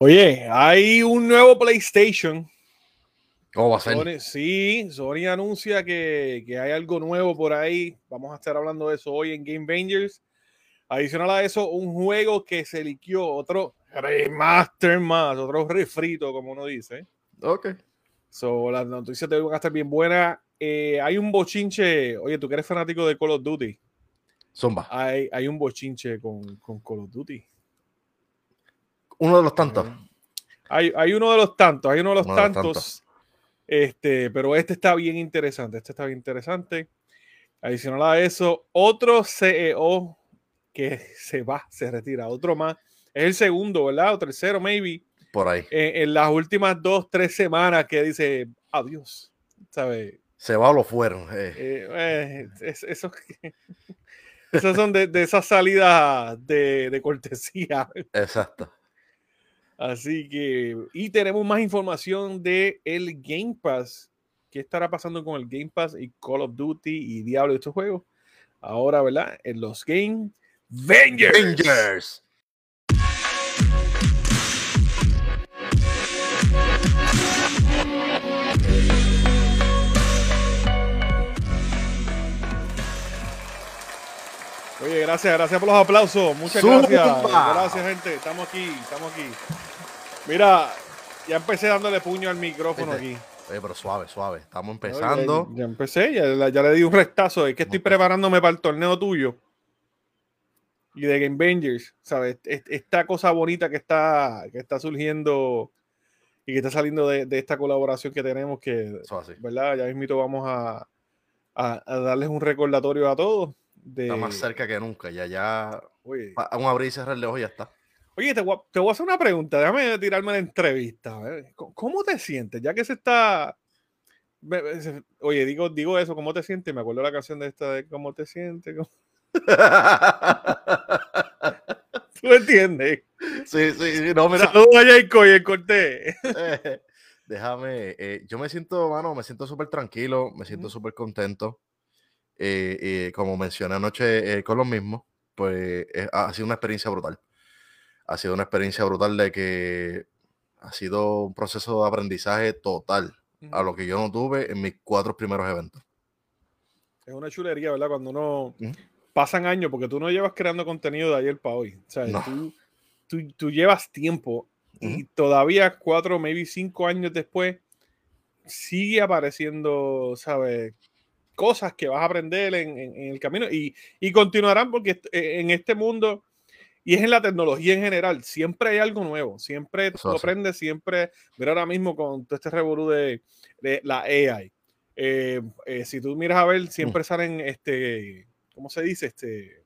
Oye, hay un nuevo PlayStation. ¿Cómo va a ser? sí, Sony anuncia que, hay algo nuevo por ahí. Vamos a estar hablando de eso hoy en Game Bangers. Adicional a eso, un juego que se liquió, otro remaster más, otro refrito, como uno dice. Ok. So, las noticias te van a estar bien buenas. Eh, hay un bochinche. Oye, tú que eres fanático de Call of Duty. Zumba. Hay, hay un bochinche con, con Call of Duty. Uno de los tantos. Hay, hay uno de los tantos, hay uno de los tantos. Este, pero este está bien interesante. Este está bien interesante. Adicional a eso, otro CEO que se va, se retira, otro más. Es el segundo, ¿verdad? O tercero, maybe. Por ahí. En, las últimas dos, tres semanas que dice adiós. ¿Sabe? Se va o lo fueron. Eh. Eh, eh, eso, esas son de, de esas salidas de, de cortesía. Exacto. Así que, y tenemos más información de el Game Pass. ¿Qué estará pasando con el Game Pass y Call of Duty y Diablo de estos juegos? Ahora, ¿verdad? En los Game Vengers. Oye, gracias, gracias por los aplausos. Muchas gracias. Gracias, gente. Estamos aquí, estamos aquí. Mira, ya empecé dándole puño al micrófono aquí. Oye, pero suave, suave. Estamos empezando. ya, empecé, ya, le di un restazo. Es que estoy preparándome para el torneo tuyo. Y de Game Bangers, ¿sabes? Esta cosa bonita que está, que está surgiendo y que está saliendo de, esta colaboración que tenemos, que, ¿verdad? Ya mismito vamos a, a, a darles un recordatorio a todos Está más cerca que nunca, ya, ya. Oye. un abrir y cerrar ojos y ya está. Oye, te voy, a, hacer una pregunta, déjame tirarme la entrevista. ¿Cómo te sientes? Ya que se está. Oye, digo, digo eso, ¿cómo te sientes? Me acuerdo la canción de esta de ¿Cómo te sientes? ¿Tú entiendes? Sí, sí, no, mira. Saludos a Jacob y el corté. déjame, eh, yo me siento, mano, me siento súper tranquilo, me siento súper contento. Eh, como mencioné anoche eh, con los mismos, pues ha sido una experiencia brutal. Ha sido una experiencia brutal de que ha sido un proceso de aprendizaje total a lo que yo no tuve en mis cuatro primeros eventos. Es una chulería, ¿verdad? Cuando uno pasan años, porque tú no llevas creando contenido de ayer para hoy. O sea, tú, tú, llevas tiempo y todavía cuatro, maybe cinco años después, sigue apareciendo, ¿sabes? Cosas que vas a aprender en, el camino y, continuarán porque eh, en este mundo y es en la tecnología en general, siempre hay algo nuevo, siempre tú aprendes, siempre, mira ahora mismo con todo este revolú de, la AI. Eh, eh, si tú miras a ver, siempre mm. salen, este, ¿cómo se dice? Este,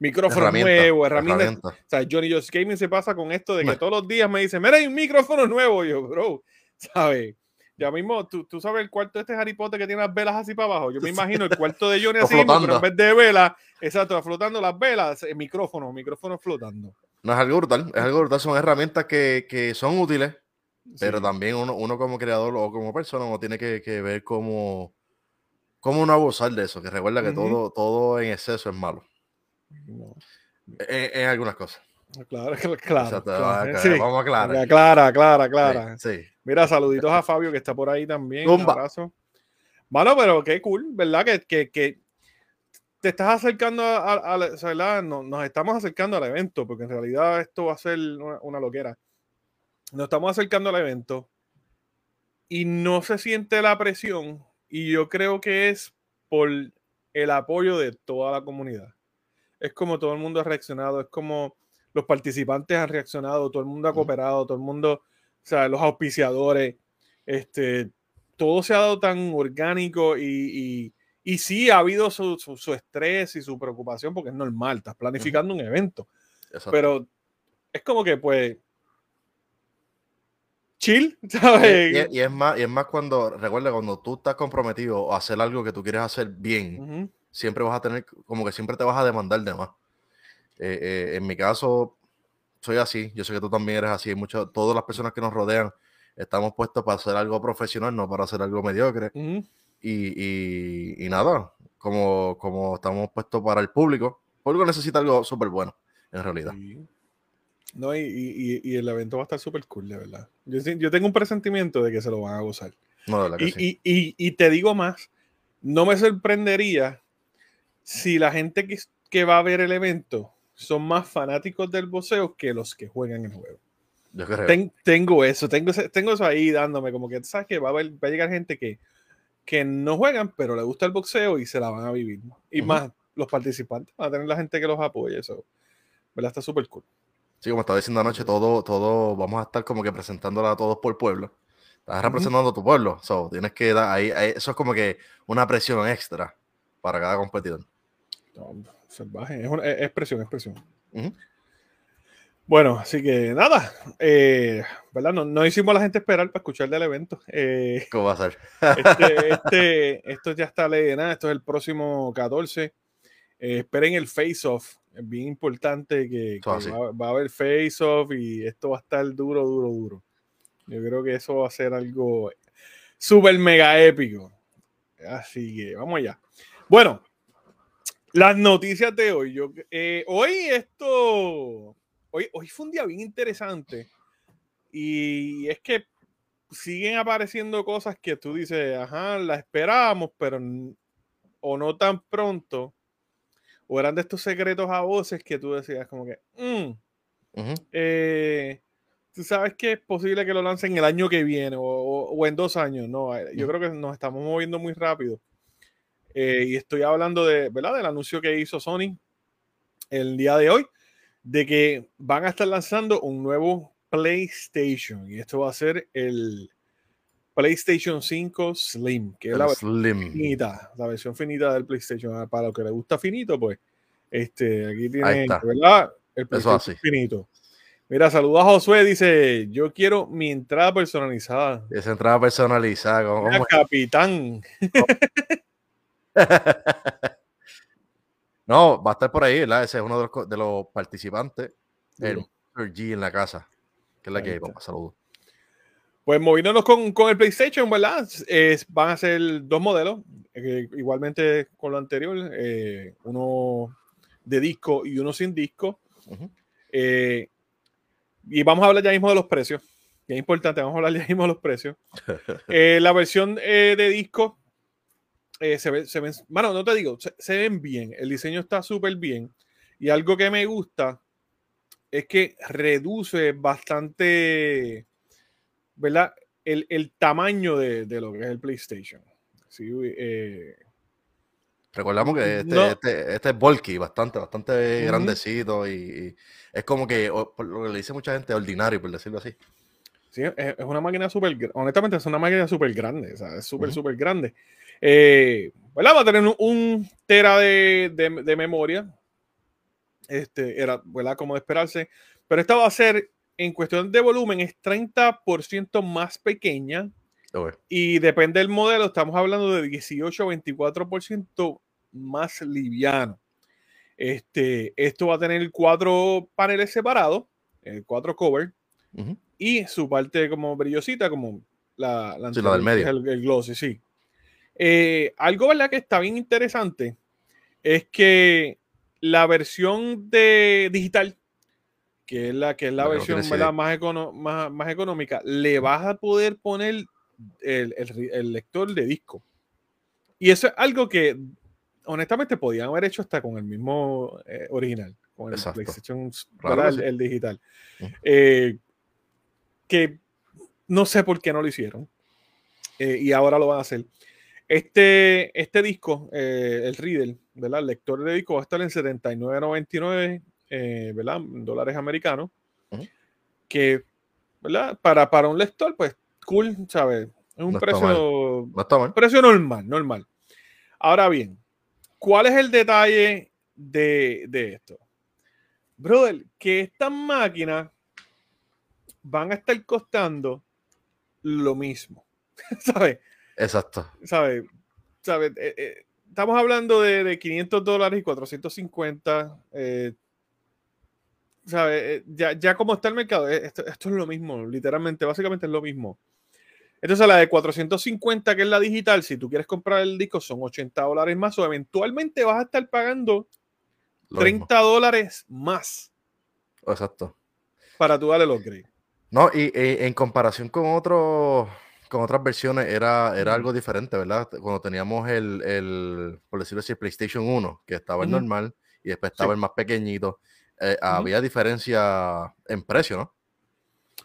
micrófonos nuevos, herramientas. O sea, Johnny Josh Gaming se pasa con esto de que todos los días me dicen, mira, hay un micrófono nuevo. yo, bro, ¿sabes? Ya mismo, ¿tú, tú sabes el cuarto de este Harry Potter que tiene las velas así para abajo. Yo me imagino el cuarto de Johnny así, pero en vez de velas, exacto, flotando las velas, el micrófono, micrófono flotando. No es algo brutal, es algo brutal. Son herramientas que, que son útiles, pero también uno, uno, como creador o como persona uno tiene que, que ver cómo, cómo no abusar de eso. Que recuerda que todo, todo en exceso es malo. En, algunas cosas. Claro, claro. Vamos a aclarar. Clara, clara, clara. sí. Mira, saluditos a Fabio que está por ahí también. Un abrazo. Bueno, pero qué cool, ¿verdad? Que, que, te estás acercando a, ¿verdad? Nos, estamos acercando al evento, porque en realidad esto va a ser una, loquera. Nos estamos acercando al evento y no se siente la presión y yo creo que es por el apoyo de toda la comunidad. Es como todo el mundo ha reaccionado, es como los participantes han reaccionado, todo el mundo ha cooperado, todo el mundo o sea, los auspiciadores, este, todo se ha dado tan orgánico y, y, sí ha habido su, su, estrés y su preocupación porque es normal, estás planificando un evento. Pero es como que pues chill, ¿sabes? Y, es más, y es más cuando, recuerda, cuando tú estás comprometido a hacer algo que tú quieres hacer bien, siempre vas a tener, como que siempre te vas a demandar de más. Eh, eh, en mi caso, soy así, yo sé que tú también eres así, mucho, todas las personas que nos rodean estamos puestos para hacer algo profesional, no para hacer algo mediocre. y, y, nada, como, como estamos puestos para el público, el público necesita algo súper bueno, en realidad. No, y, el evento va a estar súper cool, de verdad. Yo, tengo un presentimiento de que se lo van a gozar. No, de y, y, te digo más, no me sorprendería si la gente que, que, va a ver el evento son más fanáticos del boxeo que los que juegan el juego. Yo creo. tengo eso, tengo, tengo eso ahí dándome, como que sabes que va a, va a llegar gente que, que no juegan, pero le gusta el boxeo y se la van a vivir. Y más los participantes, van a tener la gente que los apoye, eso. ¿Verdad? Está súper cool. Sí, como estaba diciendo anoche, todo, todo, vamos a estar como que presentándola a todos por pueblo. Estás representando tu pueblo, so, tienes que dar ahí, eso es como que una presión extra para cada competidor. Salvaje, es, es, presión, es presión. Bueno, así que nada, eh, ¿verdad? No, hicimos a la gente esperar para escuchar del evento. Eh, ¿Cómo va a ser? Este, este, esto ya está ley nada, esto es el próximo 14. Eh, esperen el face-off es bien importante que, va, a haber face-off y esto va a estar duro, duro, duro. Yo creo que eso va a ser algo súper mega épico. Así que vamos allá. Bueno, las noticias de hoy. Yo, eh, hoy esto, hoy, hoy fue un día bien interesante y es que siguen apareciendo cosas que tú dices, ajá, la esperábamos, pero o no tan pronto o eran de estos secretos a voces que tú decías como que, mm, eh, tú sabes que es posible que lo lancen el año que viene o, en dos años, no, eh, yo creo que nos estamos moviendo muy rápido. Eh, y estoy hablando de, ¿verdad? Del anuncio que hizo Sony el día de hoy, de que van a estar lanzando un nuevo PlayStation y esto va a ser el PlayStation 5 Slim, que es la versión finita, la versión finita del PlayStation. Ah, para los que le gusta finito, pues, este, aquí tiene, ¿verdad? El PlayStation finito. Mira, saludos a Josué, dice, yo quiero mi entrada personalizada. Esa entrada personalizada, como capitán. no, va a estar por ahí, ¿verdad? Ese es uno de los, de los participantes, el G en la casa, que es la que, vamos, saludos. Pues moviéndonos con, con el PlayStation, ¿verdad? van a ser dos modelos, eh, igualmente con lo anterior, eh, uno de disco y uno sin disco. Eh, y vamos a hablar ya mismo de los precios, que es importante, vamos a hablar ya mismo de los precios. la versión de disco se, ve, se ven, bueno, no te digo, se, se ven bien, el diseño está súper bien. Y algo que me gusta es que reduce bastante ¿verdad? El, el tamaño de, de, lo que es el PlayStation. Sí, eh, Recordamos que este, este, este, es bulky, bastante, bastante grandecito y, es como que, por lo que le dice mucha gente, ordinario, por decirlo así. Sí, es, una máquina súper, honestamente es una máquina súper grande, o sea, es súper, súper grande. Eh, ¿verdad? Va a tener un, tera de, de, de, memoria, este, era, ¿verdad? Como de esperarse, pero esta va a ser en cuestión de volumen es 30% más pequeña. Y depende del modelo, estamos hablando de 18 a 24% más liviano. Este, esto va a tener cuatro paneles separados, el eh, cuatro cover, y su parte como brillosita, como la, la, del medio. El, el glossy, sí. Eh, algo ¿verdad? que está bien interesante es que la versión de digital que es la, que es la versión más, más, económica, le vas a poder poner el, lector de disco. Y eso es algo que honestamente podían haber hecho hasta con el mismo eh, original, con el PlayStation, el, digital. Eh, que no sé por qué no lo hicieron. Eh, y ahora lo van a hacer. Este, este disco, el Reader, ¿verdad? El lector de disco va a estar en 79.99 eh, ¿verdad? Dólares americanos. Que, ¿verdad? Para, para un lector, pues, cool, ¿sabes? Es un precio, precio normal, normal. Ahora bien, ¿cuál es el detalle de, de esto? Brother, que estas máquinas van a estar costando lo mismo. ¿Sabes? Exacto. ¿Sabes? ¿Sabes? Eh, eh, estamos hablando de, de, 500 dólares y 450. Eh, eh, ya, ya como está el mercado, esto, es lo mismo, literalmente, básicamente es lo mismo. Entonces, la de 450, que es la digital, si tú quieres comprar el disco, son 80 dólares más, o eventualmente vas a estar pagando 30 dólares más. Exacto. para tú darle los upgrade. No, y, en comparación con otros con otras versiones era, era algo diferente, ¿verdad? Cuando teníamos el, el por decirlo así, PlayStation 1, que estaba el normal, y después estaba el más pequeñito, eh, había diferencia en precio, ¿no?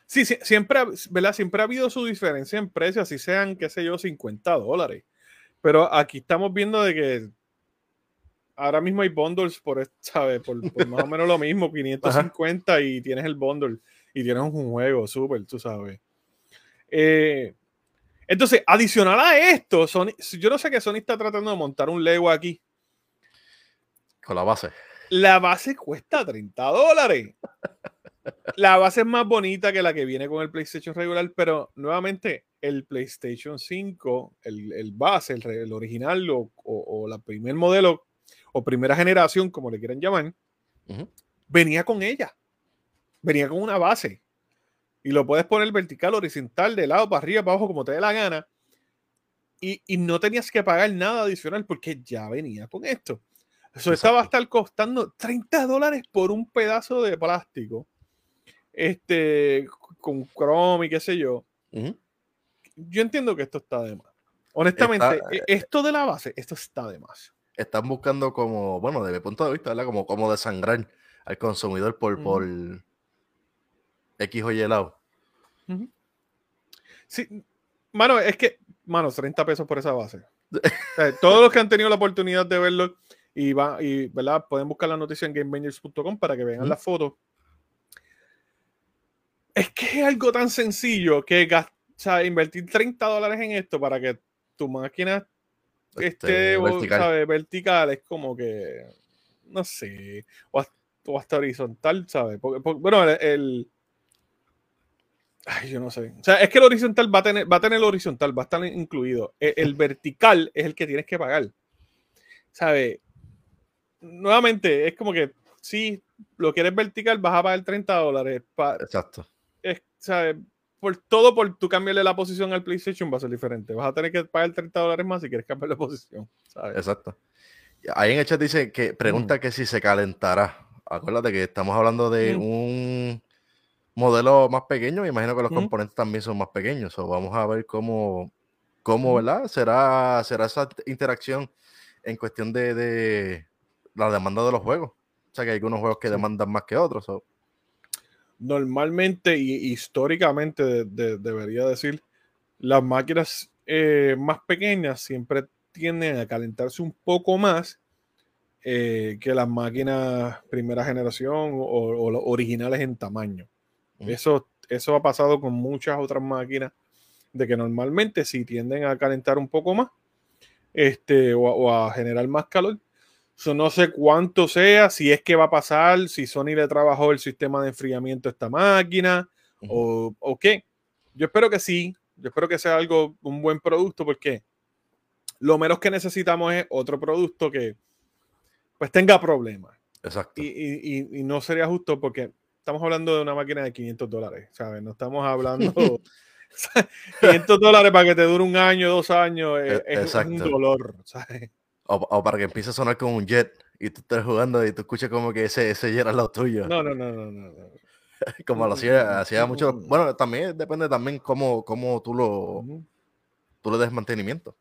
Sí, siempre, ¿verdad? Siempre ha habido su diferencia en precio, así sean, qué sé yo, 50 dólares. Pero aquí estamos viendo de que ahora mismo hay bundles por, ¿sabes? Por, más o menos lo mismo, 550 y tienes el bundle y tienes un juego súper, tú sabes. Eh, entonces, adicional a esto, Sony, yo no sé que Sony está tratando de montar un Lego aquí. Con la base. La base cuesta 30 dólares. La base es más bonita que la que viene con el PlayStation regular, pero nuevamente el PlayStation 5, el, base, el, original o, o, la primer modelo o primera generación, como le quieran llamar, venía con ella. Venía con una base. Y lo puedes poner vertical, horizontal, de lado, para arriba, para abajo, como te dé la gana. Y, y no tenías que pagar nada adicional porque ya venía con esto. Eso estaba a estar costando 30 dólares por un pedazo de plástico. Este, con Chrome y qué sé yo. Yo entiendo que esto está de más. Honestamente, e, eh, esto de la base, esto está de más. Están buscando como, bueno, desde mi punto de vista, ¿verdad? Como, como desangrar al consumidor por, por X o Y lado. Sí, mano, es que, mano, 30 pesos por esa base. todos los que han tenido la oportunidad de verlo y, va, y ¿verdad? pueden buscar la noticia en gamebangers.com para que vean la foto. Es que es algo tan sencillo que invertir 30 dólares en esto para que tu máquina este, esté vertical. vertical es como que, no sé, o hasta, horizontal, ¿sabes? Porque, bueno, el, Ay, yo no sé. O sea, es que el horizontal va a tener, va a tener el horizontal, va a estar incluido. El, el vertical es el que tienes que pagar. ¿Sabes? nuevamente, es como que si lo quieres vertical, vas a pagar 30 dólares. Exacto. Es, ¿sabes? Por todo, por tú cambiarle la posición al PlayStation va a ser diferente. Vas a tener que pagar 30 dólares más si quieres cambiar la posición. ¿sabes? Exacto. Ahí en el chat dice que pregunta mm. que si se calentará. Acuérdate que estamos hablando de mm. un modelo más pequeño. Me imagino que los mm. componentes también son más pequeños. O vamos a ver cómo, cómo ¿verdad? Será, será esa interacción en cuestión de la demanda de los juegos. O sea que hay algunos juegos que demandan más que otros. Normalmente y históricamente debería decir, las máquinas eh, más pequeñas siempre tienden a calentarse un poco más eh, que las máquinas primera generación o, originales en tamaño. Eso, eso ha pasado con muchas otras máquinas de que normalmente si tienden a calentar un poco más este, o a generar más calor, no sé cuánto sea, si es que va a pasar, si Sony le trabajó el sistema de enfriamiento a esta máquina o, qué. Yo espero que sí, yo espero que sea algo, un buen producto, porque lo menos que necesitamos es otro producto que pues tenga problemas. Exacto. Y, no sería justo porque estamos hablando de una máquina de 500 dólares, ¿sabes? No estamos hablando 500 dólares para que te dure un año, dos años, e, es, es un dolor, ¿sabes? O, para que empiece a sonar como un jet y tú estés jugando y tú escuches como que ese, ese jet es lo tuyo. No, no, no, no, no. como lo hacía, hacía mucho. Bueno, también depende también cómo, cómo tú lo tú le des mantenimiento.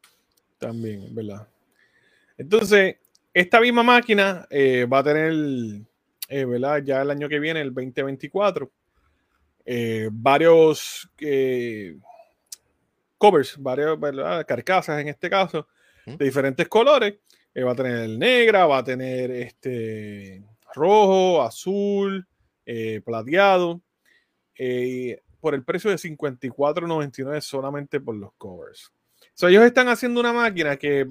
También, ¿verdad? Entonces, esta misma máquina eh, va a tener, eh, ¿verdad? Ya el año que viene, el 2024, eh, varios covers, varias carcasas en este caso, de diferentes colores. Eh, va a tener negra, va a tener este rojo, azul, eh, plateado. Eh, por el precio de 54.99 solamente por los covers. ellos están haciendo una máquina que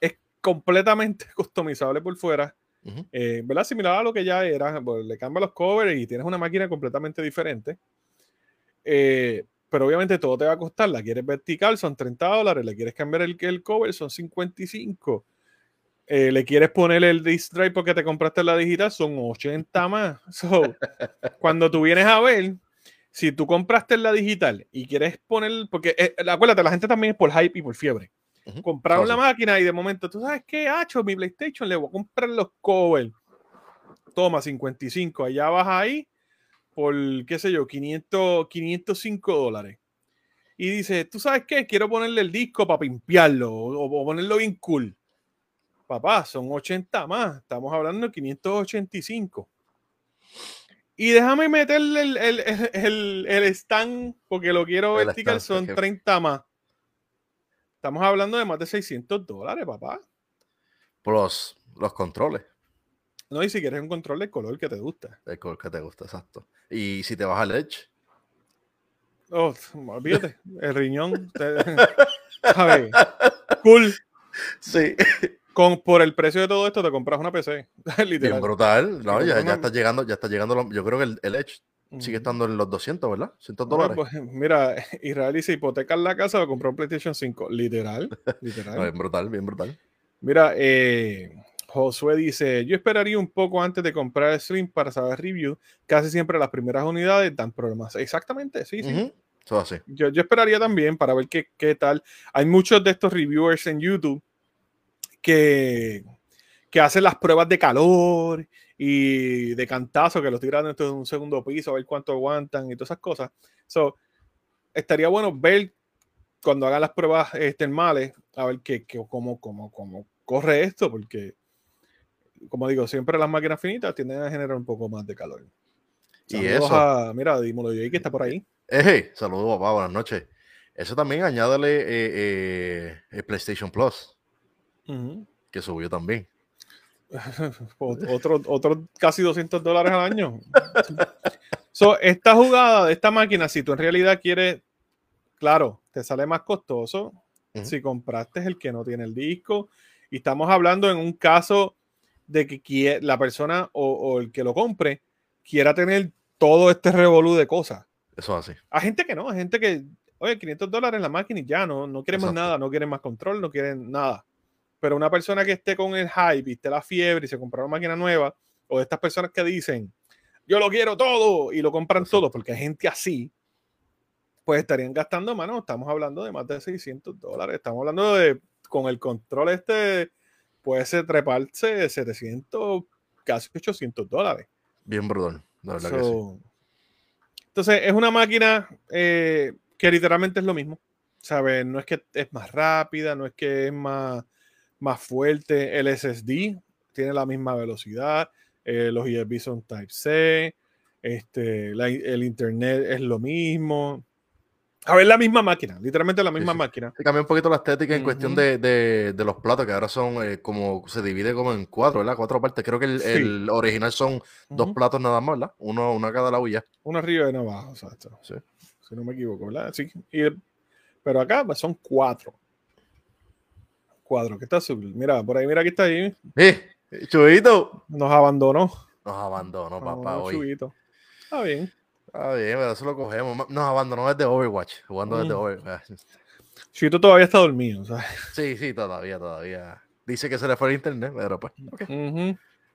es completamente customizable por fuera. ¿Verdad? Similar a lo que ya era. Pues, le cambia los covers y tienes una máquina completamente diferente. Eh, pero obviamente todo te va a costar. La quieres vertical, son 30 dólares. Le quieres cambiar el, el cover, son 55. Eh, le quieres poner el disc drive porque te compraste la digital, son 80 más. cuando tú vienes a ver, si tú compraste la digital y quieres poner, porque eh, acuérdate, la gente también es por hype y por fiebre. Compraron la máquina y de momento, tú sabes qué, hacho, mi PlayStation, le voy a comprar los covers. Toma 55, allá vas ahí por, qué sé yo, 500, 505 dólares. Y dice, ¿tú sabes qué? Quiero ponerle el disco para pimpearlo o, ponerlo bien cool. Papá, son 80 más. Estamos hablando de 585. Y déjame meterle el, el, el, stand porque lo quiero vertical, son 30 más. Estamos hablando de más de 600 dólares, papá. Plus los controles. No, y si quieres un control del color que te gusta. El color que te gusta, exacto. Y si te vas al Edge. Oh, olvídate, el riñón. A ver, cool. Sí. Con, por el precio de todo esto te compras una PC. Literal. Bien brutal. No, ya, ya, está llegando, ya está llegando. Yo creo que el, el Edge sigue estando en los 200, ¿verdad? 100 dólares. pues, mira, Israel dice hipoteca en la casa o comprar un PlayStation 5. Literal. literal. bien brutal, bien brutal. Mira, eh, Josué dice, yo esperaría un poco antes de comprar el Slim para saber review. Casi siempre las primeras unidades dan problemas. Exactamente, sí, sí. Yo, yo, esperaría también para ver qué, qué, tal. Hay muchos de estos reviewers en YouTube que, que hacen las pruebas de calor y de cantazo, que los tiran dentro de un segundo piso, a ver cuánto aguantan y todas esas cosas. So, estaría bueno ver cuando hagan las pruebas eh, termales, a ver qué, qué, cómo, cómo, cómo corre esto, porque como digo, siempre las máquinas finitas tienden a generar un poco más de calor. y eso. mira, dímelo yo que está por ahí. Saludos, papá, buenas noches. Eso también añádale eh, eh, el PlayStation Plus, que subió también. otro, otro casi 200 dólares al año. so, esta jugada de esta máquina, si tú en realidad quieres, claro, te sale más costoso si compraste el que no tiene el disco. Y estamos hablando en un caso de que la persona o, el que lo compre quiera tener todo este revolú de cosas. Eso así. Hay gente que no, hay gente que, oye, 500 dólares en la máquina y ya no, no quiere más nada, no quieren más control, no quieren nada. Pero una persona que esté con el hype y esté la fiebre y se compra una máquina nueva, o de estas personas que dicen, yo lo quiero todo y lo compran todo, porque hay gente así, pues estarían gastando, mano, estamos hablando de más de 600 dólares, estamos hablando de, con el control este puede ser treparse 700, casi 800 dólares. Bien brutal, la verdad que sí. Entonces, es una máquina eh, que literalmente es lo mismo. ¿Sabes? No es que es más rápida, no es que es más, más fuerte. El SSD tiene la misma velocidad. Eh, los USB son Type-C. Este, el internet es lo mismo. A ver, la misma máquina, literalmente la misma máquina. Se cambia un poquito la estética en cuestión de, de, los platos, que ahora son eh, como, se divide como en cuatro, ¿verdad? Cuatro partes. Creo que el, original son dos platos nada más, ¿verdad? Uno, uno a cada lado y ya. Uno arriba y uno abajo, exacto. Si no me equivoco, ¿verdad? Sí. pero acá pues, son cuatro. Cuatro, ¿qué está azul? Mira, por ahí, mira, aquí está ahí. ¡Eh! Chubito. Nos abandonó. Nos abandonó, papá, hoy. Chubito. Está bien. Ah, bien, pero eso lo cogemos. Nos abandonó desde Overwatch, jugando desde mm. Overwatch. Chito todavía está dormido, ¿sabes? Sí, sí, todavía, todavía. Dice que se le fue el internet, pero pues.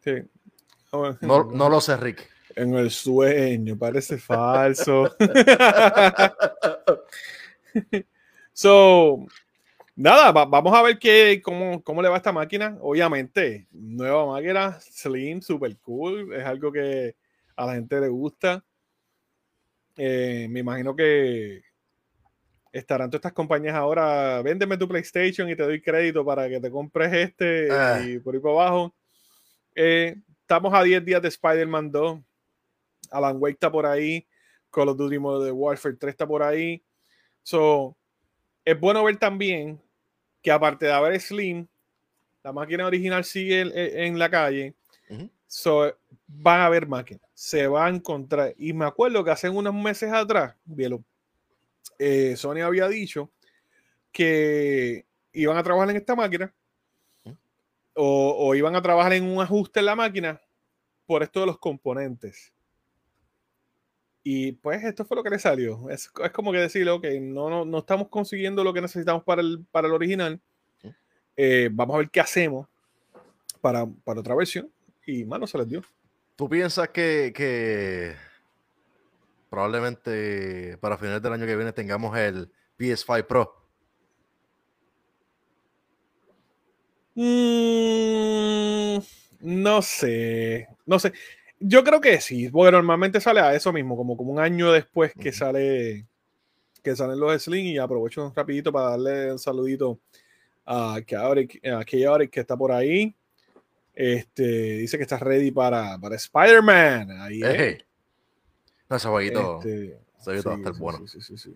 Sí. No, no lo sé, Rick. En el sueño, parece falso. so, nada, vamos a ver qué, cómo, cómo le va a esta máquina. Obviamente, nueva máquina, slim, super cool. Es algo que a la gente le gusta. Eh, me imagino que estarán todas estas compañías ahora, véndeme tu PlayStation y te doy crédito para que te compres este ah. y por ahí para abajo. Eh, estamos a 10 días de Spider-Man 2. Alan Wake está por ahí. Call of Duty Modern Warfare 3 está por ahí. So, es bueno ver también que aparte de haber Slim, la máquina original sigue en, la calle. So, van a haber máquinas, se va a encontrar. Y me acuerdo que hace unos meses atrás, eh, Sony había dicho que iban a trabajar en esta máquina o, iban a trabajar en un ajuste en la máquina por esto de los componentes. Y pues esto fue lo que le salió. Es, como que decirle, ok, no, no, no, estamos consiguiendo lo que necesitamos para el, para el original. Eh, vamos a ver qué hacemos para, para otra versión y mano se les dio. ¿Tú piensas que, probablemente para finales del año que viene tengamos el PS5 Pro? Mm, no sé, no sé. Yo creo que sí, porque normalmente sale a eso mismo, como, como un año después que sale que salen los Slim y aprovecho rapidito para darle un saludito a Chaotic, que está por ahí. Este, dice que está ready para, para Spider-Man. Ahí No, ese jueguito, este, va a estar bueno. Sí, sí, sí.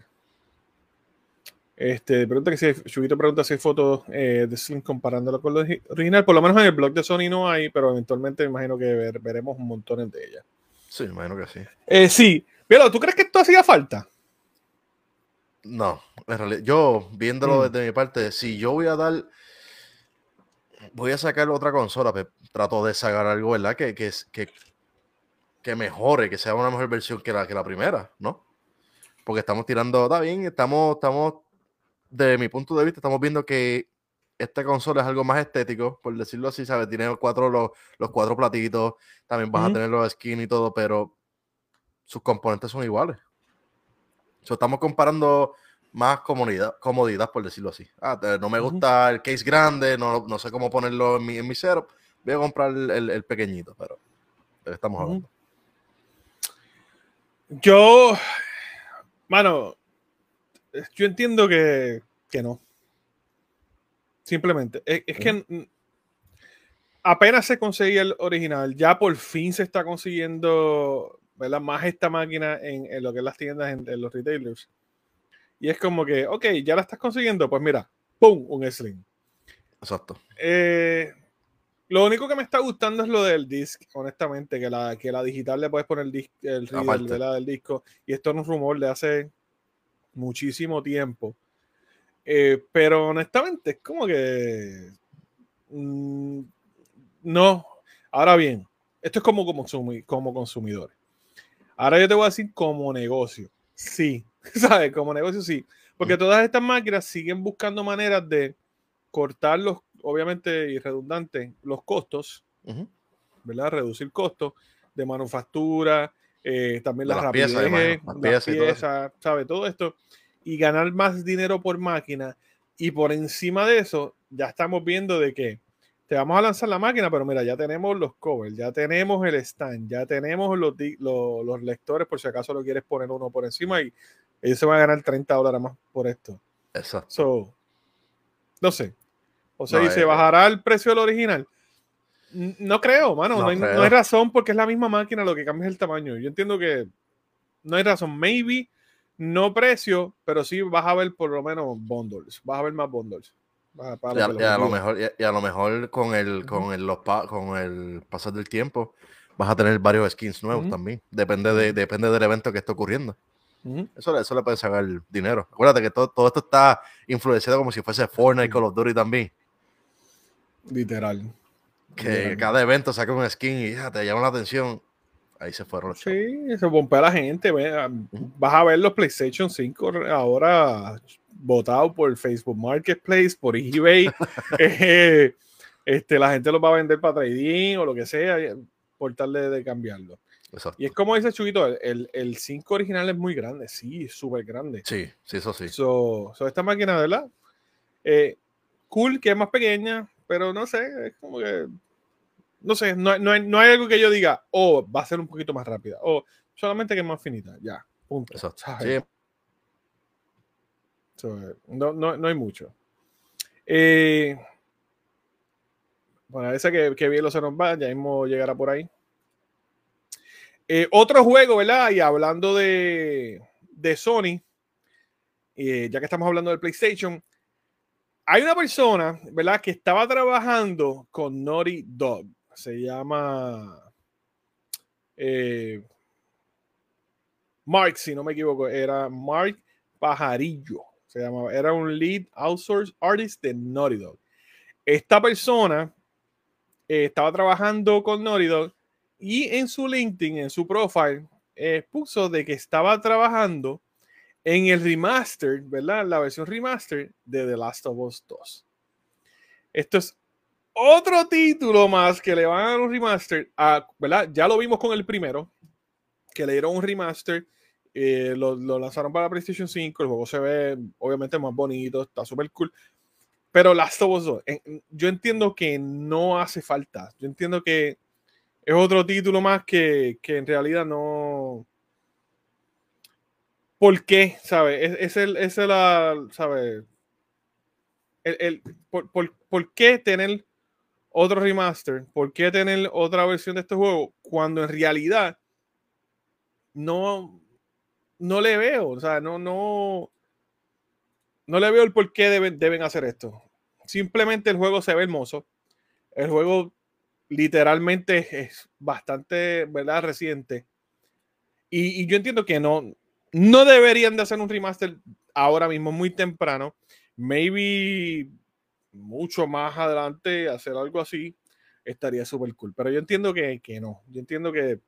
Este, pregunta que si Chubito pregunta si hay fotos eh, de Slim comparándolo con lo original. Por lo menos en el blog de Sony no hay, pero eventualmente me imagino que veremos un montón de ellas. Sí, me imagino que sí. Eh, sí. Pero, ¿tú crees que esto hacía falta? No, en realidad, yo viéndolo mm. desde mi parte, si yo voy a dar, voy a sacar otra consola, pues, trato de sacar algo, ¿verdad? Que, que, que, que mejore, que sea una mejor versión que la, que la primera, ¿no? Porque estamos tirando, está bien, estamos, estamos, de mi punto de vista, estamos viendo que esta consola es algo más estético, por decirlo así, ¿sabes? Tiene cuatro, los, los cuatro platitos, también vas a tener los skins y todo, pero sus componentes son iguales estamos comparando más comodidad, comodidad, por decirlo así. Ah, no me gusta el case grande, no, no, sé cómo ponerlo en mi, en mi setup. Voy a comprar el, el, pequeñito, pero estamos hablando. Yo, mano, yo entiendo que, que no. Simplemente. Es, que apenas se conseguía el original, ya por fin se está consiguiendo más esta máquina en, lo que es las tiendas, en, los retailers. Y es como que, ok, ya la estás consiguiendo, pues mira, ¡pum! Un Slim. Exacto. Eh, lo único que me está gustando es lo del disc, honestamente, que la, que la digital le puedes poner el, disc, el del disco. Y esto es un rumor de hace muchísimo tiempo. Eh, pero honestamente, es como que. Mm, no. Ahora bien, esto es como, como, como consumidores. Ahora yo te voy a decir como negocio. Sí, ¿sabes? Como negocio sí. Porque todas estas máquinas siguen buscando maneras de cortar los, obviamente, y redundante, los costos, ¿verdad? Reducir costos de manufactura, eh, también las, rapidez, las piezas, ¿sabes? Todo esto. Y ganar más dinero por máquina. Y por encima de eso, ya estamos viendo de que te vamos a lanzar la máquina, pero mira, ya tenemos los covers, ya tenemos el stand, ya tenemos los, los, lectores, por si acaso lo quieres poner uno por encima y ellos se van a ganar 30 dólares más por esto. Exacto. no sé. O sea, dice, eh, ¿bajará el precio del original? No creo, mano. No, hay, no, hay, razón porque es la misma máquina, lo que cambia es el tamaño. Yo entiendo que no hay razón. Maybe no precio, pero sí vas a ver por lo menos bundles. Vas a ver más bundles y, a, lo mejor, y, a lo mejor con el, con el, los con el pasar del tiempo vas a tener varios skins nuevos también. Depende, de, depende del evento que esté ocurriendo. eso, eso le puede sacar dinero. Acuérdate que todo, todo esto está influenciado como si fuese Fortnite Call of Duty también. Literal. Que cada evento saca un skin y ya te llama la atención. Ahí se fueron los Sí, se pompea la gente. Vas a ver los PlayStation 5 ahora votado por Facebook Marketplace, por eBay. Eh, este, la gente los va a vender para trading o lo que sea, por tal de, cambiarlo. Y es como dice Chuguito, el, el 5 original es muy grande, sí, súper grande. Sí, sí, eso sí. So, esta máquina, ¿verdad? Eh, cool, que es más pequeña, pero no sé, es como que. No sé, no, no, hay, no hay algo que yo diga, oh, va a ser un poquito más rápida, o solamente que es más finita, ya, punto. Exacto. No, no, no hay mucho. Eh, bueno, ese que, que bien lo se nos va, ya mismo llegará por ahí. Eh, otro juego, ¿verdad? Y hablando de, de Sony, eh, ya que estamos hablando del PlayStation, hay una persona, ¿verdad? Que estaba trabajando con Naughty Dog. Se llama Mark, si no me equivoco, era Mark Pajarillo se llamaba, era un lead outsource artist de Naughty Dog. Esta persona eh, estaba trabajando con Naughty Dog y en su LinkedIn, en su profile, eh, puso de que estaba trabajando en el remaster, ¿verdad? La versión remaster de The Last of Us 2. Esto es otro título más que le van a dar un remaster, ¿verdad? Ya lo vimos con el primero, que le dieron un remaster eh, lo, lanzaron para PlayStation 5, el juego se ve obviamente más bonito, está súper cool. Pero Last of Us 2, yo entiendo que no hace falta. Yo entiendo que es otro título más que, que en realidad no. ¿Por qué? ¿Sabes? Es, el, es la. ¿Sabes? El, el, por, por, ¿Por qué tener otro remaster? ¿Por qué tener otra versión de este juego cuando en realidad no, no le veo? O sea, no, no, no le veo el por qué deben, deben hacer esto. Simplemente el juego se ve hermoso. El juego literalmente es bastante, ¿verdad? Reciente. Y, yo entiendo que no, no deberían de hacer un remaster ahora mismo, muy temprano. Maybe mucho más adelante hacer algo así estaría súper cool. Pero yo entiendo que, no. Yo entiendo que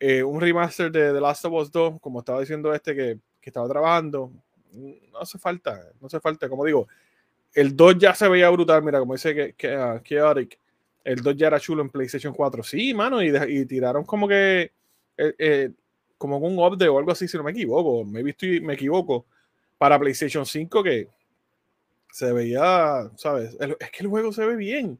eh, un remaster de The Last of Us 2, como estaba diciendo este que, que estaba trabajando, no hace falta. No hace falta. Como digo, el 2 ya se veía brutal. Mira, como dice que, que, uh, el 2 ya era chulo en PlayStation 4. Sí, mano, y, tiraron como que eh, eh, como un update o algo así, si no me equivoco. Me, visto y me equivoco. Para PlayStation 5 que se veía, ¿sabes? es que el juego se ve bien.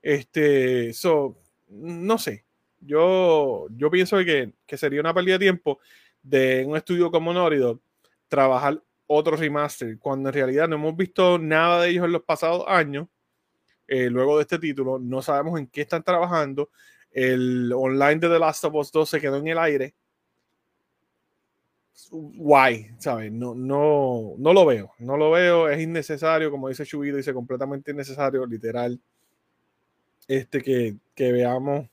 Este, so, no sé. Yo, yo pienso que, que sería una pérdida de tiempo de un estudio como Naughty trabajar otro remaster, cuando en realidad no hemos visto nada de ellos en los pasados años eh, luego de este título. No sabemos en qué están trabajando. El online de The Last of Us 2 se quedó en el aire. Why, ¿sabes? No, no, no lo veo. No lo veo. Es innecesario, como dice Chubido, dice completamente innecesario, literal. Este que, que veamos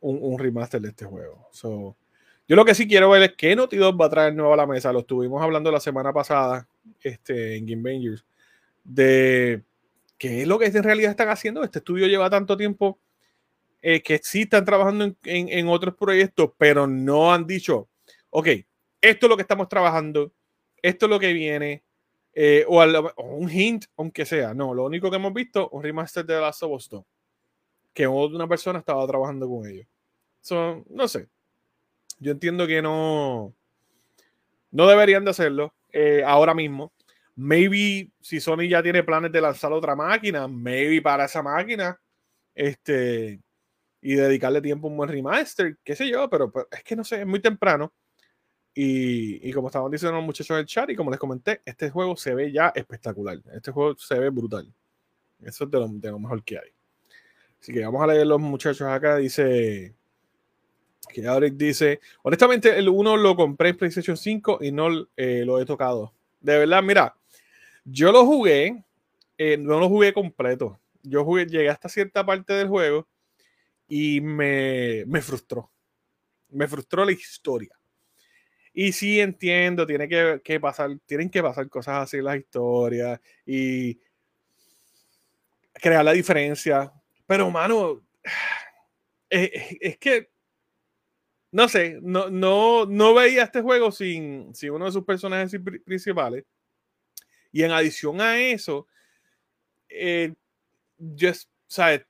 un, un, remaster de este juego. yo lo que sí quiero ver es qué Naughty Dog va a traer nuevo a la mesa. Lo estuvimos hablando la semana pasada este, en Game Bangers. De ¿qué es lo que en realidad están haciendo? Este estudio lleva tanto tiempo eh, que sí están trabajando en, otros proyectos, pero no han dicho, ok, esto es lo que estamos trabajando, esto es lo que viene, eh, o, un hint, aunque sea. No, lo único que hemos visto, un remaster de Last of Us 2, que una persona estaba trabajando con ellos. no sé. Yo entiendo que no, no deberían de hacerlo eh, ahora mismo. Maybe si Sony ya tiene planes de lanzar otra máquina, maybe para esa máquina, este, y dedicarle tiempo a un buen remaster, qué sé yo, pero, es que no sé, es muy temprano. Y, como estaban diciendo los muchachos en el chat, y como les comenté, este juego se ve ya espectacular. Este juego se ve brutal. Eso es de lo, mejor que hay. Así que vamos a leer los muchachos acá. Dice que Auric dice: Honestamente, el 1 lo compré en PlayStation 5 y no eh, lo he tocado. De verdad, mira, yo lo jugué, eh, no lo jugué completo. Yo llegué hasta cierta parte del juego y me, frustró. Me frustró la historia. Y sí entiendo, tiene que, pasar, tienen que pasar cosas así en las historias y crear la diferencia. Pero, mano, es, que no sé, no, no, no veía este juego sin, sin uno de sus personajes principales. Y en adición a eso, eh, just, ¿sabes?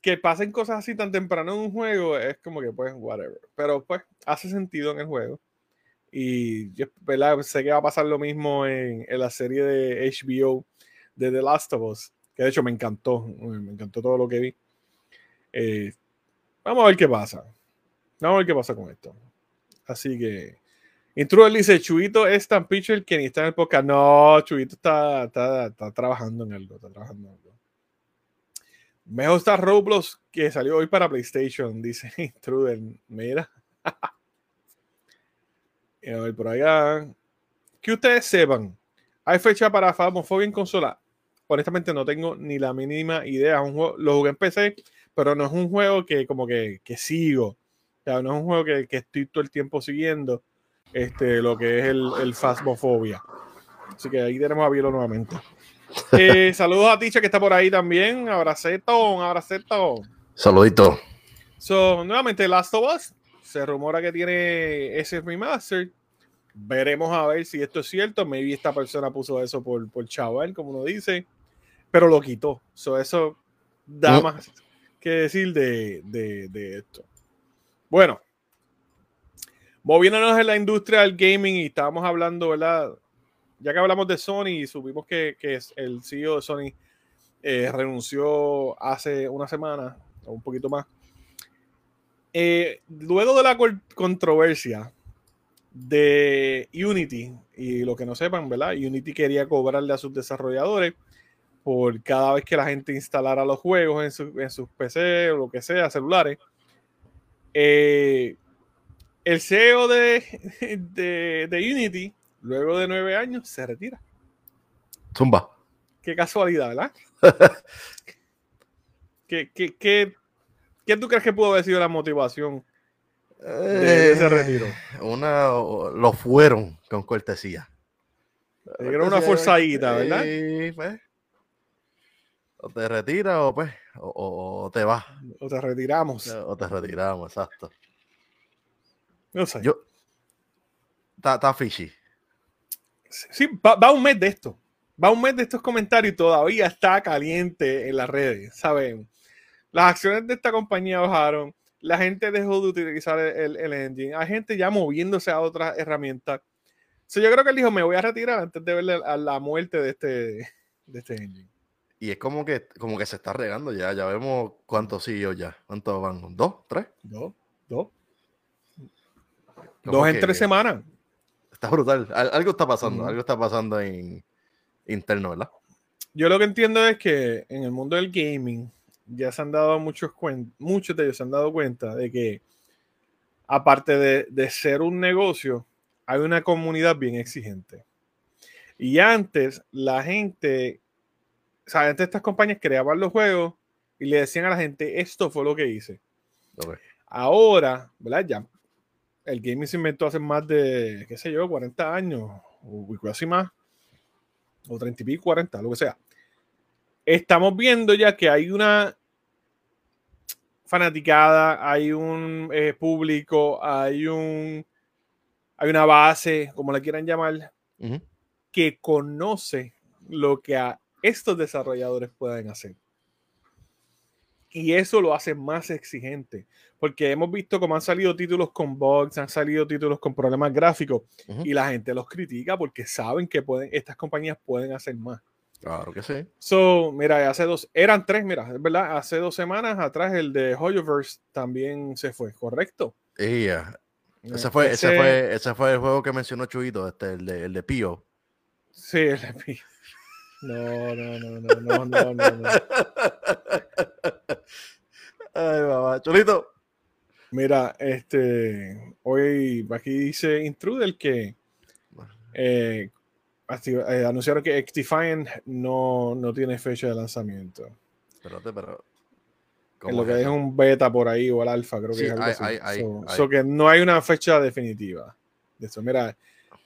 Que pasen cosas así tan temprano en un juego es como que, pues, whatever. Pero, pues, hace sentido en el juego. Y yo sé que va a pasar lo mismo en, la serie de HBO de The Last of Us. Que de hecho me encantó. Me encantó todo lo que vi. Eh, vamos a ver qué pasa. Vamos a ver qué pasa con esto. Así que Intruder dice, Chuito es tan pitcher que ni está en el podcast. No, Chuito está, está, trabajando en algo, está trabajando en. Mejor está Roblox que salió hoy para PlayStation, dice Intruder. Mira. a ver por allá. Que ustedes sepan, ¿hay fecha para Phasmophobia en consola? Honestamente no tengo ni la mínima idea. Un juego, lo jugué en PC, pero no es un juego que como que, que sigo. O sea, no es un juego que, que estoy todo el tiempo siguiendo este, lo que es el, el Phasmophobia. Así que ahí tenemos a Vielo nuevamente. Eh, saludos a Ticha que está por ahí también. Abraceto, un abraceto. Saludito. So, nuevamente, Last of Us. Se rumora que tiene ese remaster. Veremos a ver si esto es cierto. Maybe esta persona puso eso por, por chaval, como uno dice. Pero lo quitó. So, eso da más que decir de, de, de esto. Bueno, moviéndonos en la industria del gaming y estábamos hablando, ¿verdad? Ya que hablamos de Sony y supimos que, que el CEO de Sony eh, renunció hace una semana o un poquito más. Eh, luego de la controversia de Unity, y lo que no sepan, ¿verdad? Unity quería cobrarle a sus desarrolladores por cada vez que la gente instalara los juegos en, sus PC o lo que sea, celulares. Eh, el CEO de, de, Unity, luego de nueve años, se retira. Zumba. Qué casualidad, ¿verdad? ¿Qué, qué, qué, qué, tú crees que pudo haber sido la motivación de ese retiro? Eh, una, lo fueron con cortesía. Era una forzadita, ¿verdad? Sí, pues. O te retiras o pues, o, te vas. O te retiramos. O te retiramos, exacto. No sé. Yo. Está fishy. Sí, va, un mes de esto. Va un mes de estos comentarios y todavía está caliente en las redes, ¿saben? Las acciones de esta compañía bajaron. La gente dejó de utilizar el, engine. Hay gente ya moviéndose a otras herramientas. yo creo que él dijo, me voy a retirar antes de ver la, la muerte de este, de este engine. Y es como que, como que se está regando ya. Ya vemos cuántos CEOs ya. ¿Cuántos van? ¿Dos? ¿Tres? Dos. Dos. Dos en tres semanas. Está brutal. Algo está pasando. Algo está pasando en interno, ¿verdad? Yo lo que entiendo es que en el mundo del gaming ya se han dado muchos muchos de ellos se han dado cuenta de que aparte de, de ser un negocio, hay una comunidad bien exigente. Y antes la gente, o sea, antes estas compañías creaban los juegos y le decían a la gente, esto fue lo que hice. Ahora, ¿verdad? Ya el gaming se inventó hace más de, qué sé yo, 40 años, o casi más, o 30 y pico, 40, lo que sea. Estamos viendo ya que hay una fanaticada, hay un eh, público, hay un hay una base, como la quieran llamar, que conoce lo que a estos desarrolladores pueden hacer. Y eso lo hace más exigente, porque hemos visto cómo han salido títulos con bugs, han salido títulos con problemas gráficos, y la gente los critica porque saben que pueden, estas compañías pueden hacer más. Claro que sí. So, mira, hace dos, eran tres, mira, es verdad, hace dos semanas atrás el de Hoyoverse también se fue, ¿correcto? Sí, ese, fue, ese, fue, ese fue el juego que mencionó Chuito, este, el de, el de Pío. Sí, el de Pío. No, no, no, no, no, no, no. no. Ay, mamá. Cholito. Mira, este, hoy aquí dice Intruder que eh, eh, anunciaron que Xdefiant no, no tiene fecha de lanzamiento. Espérate, pero. En lo que es un beta por ahí o el alfa, creo que es algo así. que no hay una fecha definitiva de eso. Mira,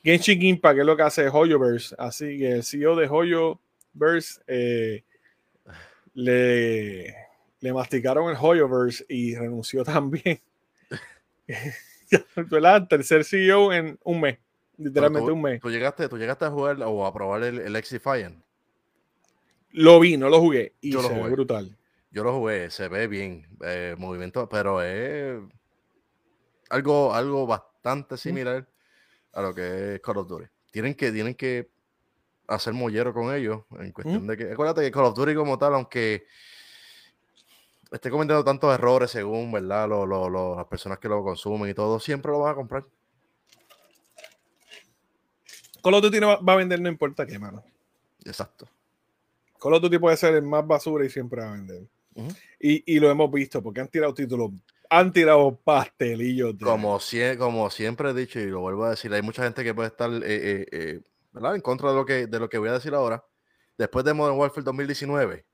Genshin Impact, que es lo que hace Hoyoverse. Así que el CEO de Hoyoverse eh, le, le masticaron el Hoyoverse y renunció también. ¿Verdad? Tercer CEO en un mes. Literalmente un mes. ¿tú llegaste, ¿Tú llegaste a jugar o a probar el, el X-Defiant? Lo vi, no lo jugué. Y Yo lo jugué. brutal. Yo lo jugué, se ve bien. Eh, movimiento, pero es algo, algo bastante similar a lo que es Call of Duty. Tienen que, tienen que hacer mollero con ellos en cuestión de que. Acuérdate que Call of Duty como tal, aunque esté cometiendo tantos errores según, ¿verdad? las personas que lo consumen y todo, siempre lo van a comprar. Call of Duty va a vender no importa qué, mano. Exacto. Call of Duty puede ser el más basura y siempre va a vender. y, lo hemos visto porque han tirado títulos, han tirado pastelillos. Como, como siempre he dicho y lo vuelvo a decir, hay mucha gente que puede estar eh, eh, eh, ¿verdad? en contra de lo, que, de lo que voy a decir ahora. Después de Modern Warfare 2019,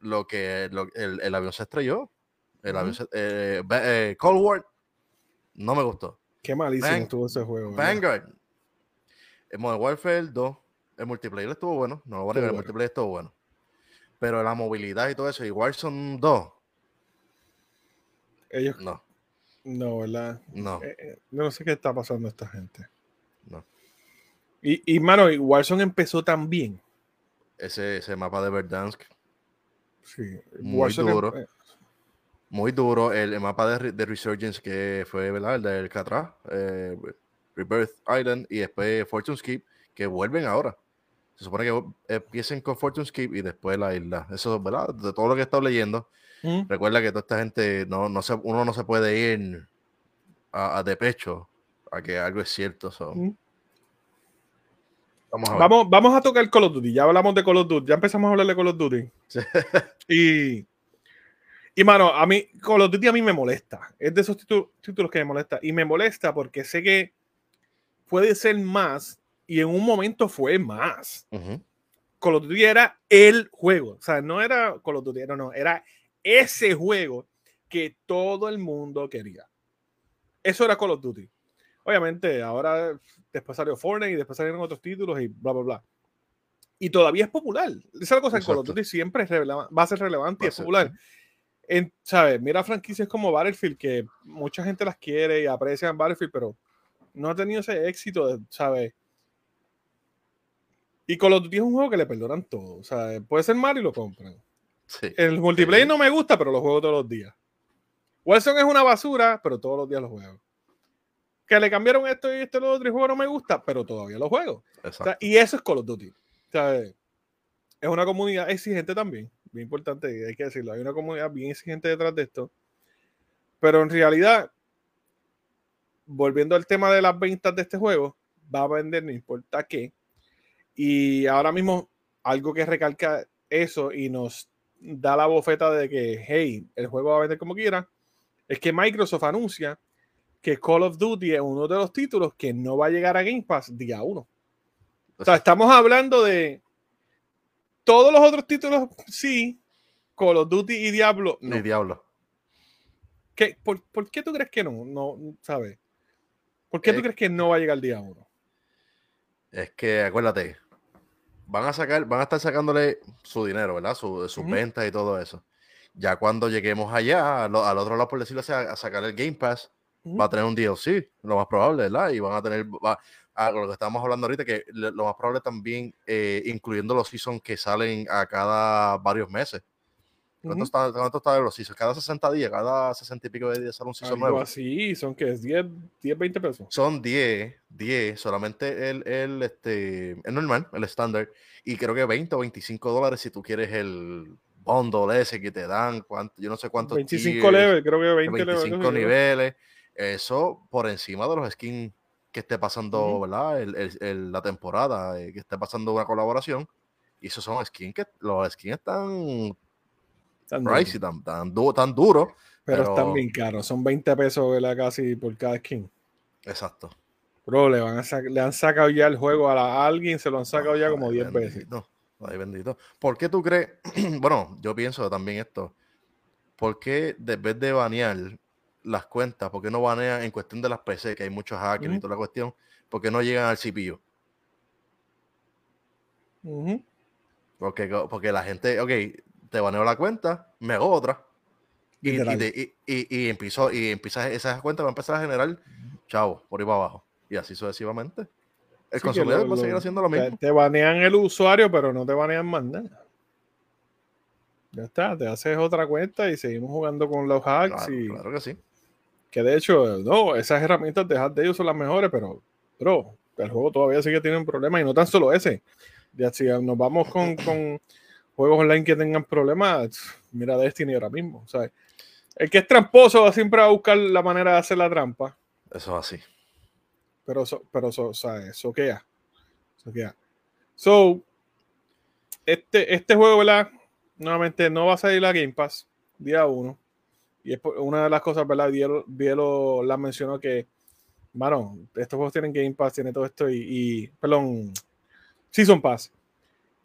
lo que el, avión se estrelló. El avión eh, Cold War no me gustó. Qué malísimo estuvo ese juego. Vanguard. El Modern Warfare 2, el multiplayer estuvo bueno. No lo voy a negar, el multiplayer estuvo bueno. Pero la movilidad y todo eso, y Warzone 2. Ellos. No. No, ¿verdad? No. Eh, no sé qué está pasando a esta gente. No. Y, y mano, Warzone empezó tan bien. Ese, ese mapa de Verdansk Sí, muy duro. Eh, muy duro. El, mapa de, de, Resurgence que fue, ¿verdad? El del Catra, eh, Rebirth Island y después Fortune Skip, que vuelven ahora. Se supone que empiecen con Fortune Skip y después la isla. Eso, ¿verdad? De todo lo que he estado leyendo. Mm. Recuerda que toda esta gente, no, no se, uno no se puede ir a, de pecho a que algo es cierto. Mm. Vamos, a vamos, vamos, a tocar Call of Duty. Ya hablamos de Call of Duty. Ya empezamos a hablar de Call of Duty. y, y, mano, a mí, Call of Duty a mí me molesta. Es de esos títulos, que me molesta. Y me molesta porque sé que puede ser más y en un momento fue más. Call of Duty era el juego. O sea, no era Call of Duty, no, no, era ese juego que todo el mundo quería. Eso era Call of Duty. Obviamente, ahora después salió Fortnite y después salieron otros títulos y bla, bla, bla. Y todavía es popular. Esa es la cosa que Call of Duty siempre es va a ser relevante y es popular. En, ¿sabes? Mira franquicias como Battlefield, que mucha gente las quiere y aprecian Battlefield, pero no ha tenido ese éxito, ¿sabes? Y Call of Duty es un juego que le perdonan todo. O sea, puede ser malo y lo compran. El multiplayer no me gusta, pero lo juego todos los días. Wilson es una basura, pero todos los días lo juego. Que le cambiaron esto y esto y lo otro y juego no me gusta, pero todavía lo juego. y eso es Call of Duty. es una comunidad exigente también. Bien importante, hay que decirlo. Hay una comunidad bien exigente detrás de esto. Pero en realidad, volviendo al tema de las ventas de este juego, va a vender no importa qué. Y ahora mismo, algo que recalca eso y nos da la bofeta de que, hey, el juego va a vender como quiera, es que Microsoft anuncia que Call of Duty es uno de los títulos que no va a llegar a Game Pass día uno. O sea, estamos hablando de todos los otros títulos, sí, Call of Duty y Diablo. No. Diablo. ¿Qué, por, qué tú crees que no? No, ¿sabes? ¿Por qué tú crees que no va a llegar día uno? Es que acuérdate, van a sacar, van a estar sacándole su dinero, ¿verdad? Su, sus ventas y todo eso. Ya cuando lleguemos allá, al, otro lado, por decirlo así, a, sacar el Game Pass, va a tener un DLC, lo más probable, ¿verdad? Y van a tener, va, a lo que estamos hablando ahorita, que lo más probable también, eh, incluyendo los seasons que salen a cada varios meses. ¿Cuánto, está, ¿Cuánto está de los seasons? Cada 60 días, cada 60 y pico de días sale un season nuevo. Así, son que es 10, 10, 20 pesos. Son 10, 10, solamente el, el, este, el normal, el estándar. Y creo que 20 o 25 dólares si tú quieres el bundle ese que te dan, cuánto, yo no sé cuántos. 25 levels, creo que 20 25 niveles. Eso por encima de los skins que esté pasando, ¿verdad? El, el, la temporada, eh, que esté pasando una colaboración. Y esos son skins que los skins están tan pricey, tan, tan, tan duros. Pero, están bien caros, son 20 pesos ¿verdad? casi por cada skin. Exacto. Bro, le, van a le han sacado ya el juego a, alguien, se lo han sacado ya como 10 veces. Ay, bendito. ¿Por qué tú crees? bueno, yo pienso también esto. ¿Por qué de vez de banear las cuentas, por qué no banean en cuestión de las PC, que hay muchos hackers y toda la cuestión, por qué no llegan al CPU? porque, porque la gente, ok, te baneo la cuenta, me hago otra. Y, y, y, empiezo, y empieza, esa cuenta va a empezar a generar, chavo, por ahí para abajo. Y así sucesivamente. El consumidor va a seguir haciendo lo mismo. Te, banean el usuario, pero no te banean más nada. Ya está, te haces otra cuenta y seguimos jugando con los hacks. Claro, claro que sí. Que de hecho, no, esas herramientas de hack de ellos son las mejores, pero, bro, el juego todavía sigue teniendo problemas y no tan solo ese. Ya si nos vamos con, con juegos online que tengan problemas, mira Destiny ahora mismo. Sea, el que es tramposo siempre va a buscar la manera de hacer la trampa. Eso es así. Pero, so, pero so, sea, soquea. Soquea. So, este, este juego, ¿verdad? Nuevamente no va a salir la Game Pass día 1. Y es una de las cosas, ¿verdad? Dielo, la mencionó que, bueno, estos juegos tienen Game Pass, tiene todo esto y, y, perdón, Season Pass.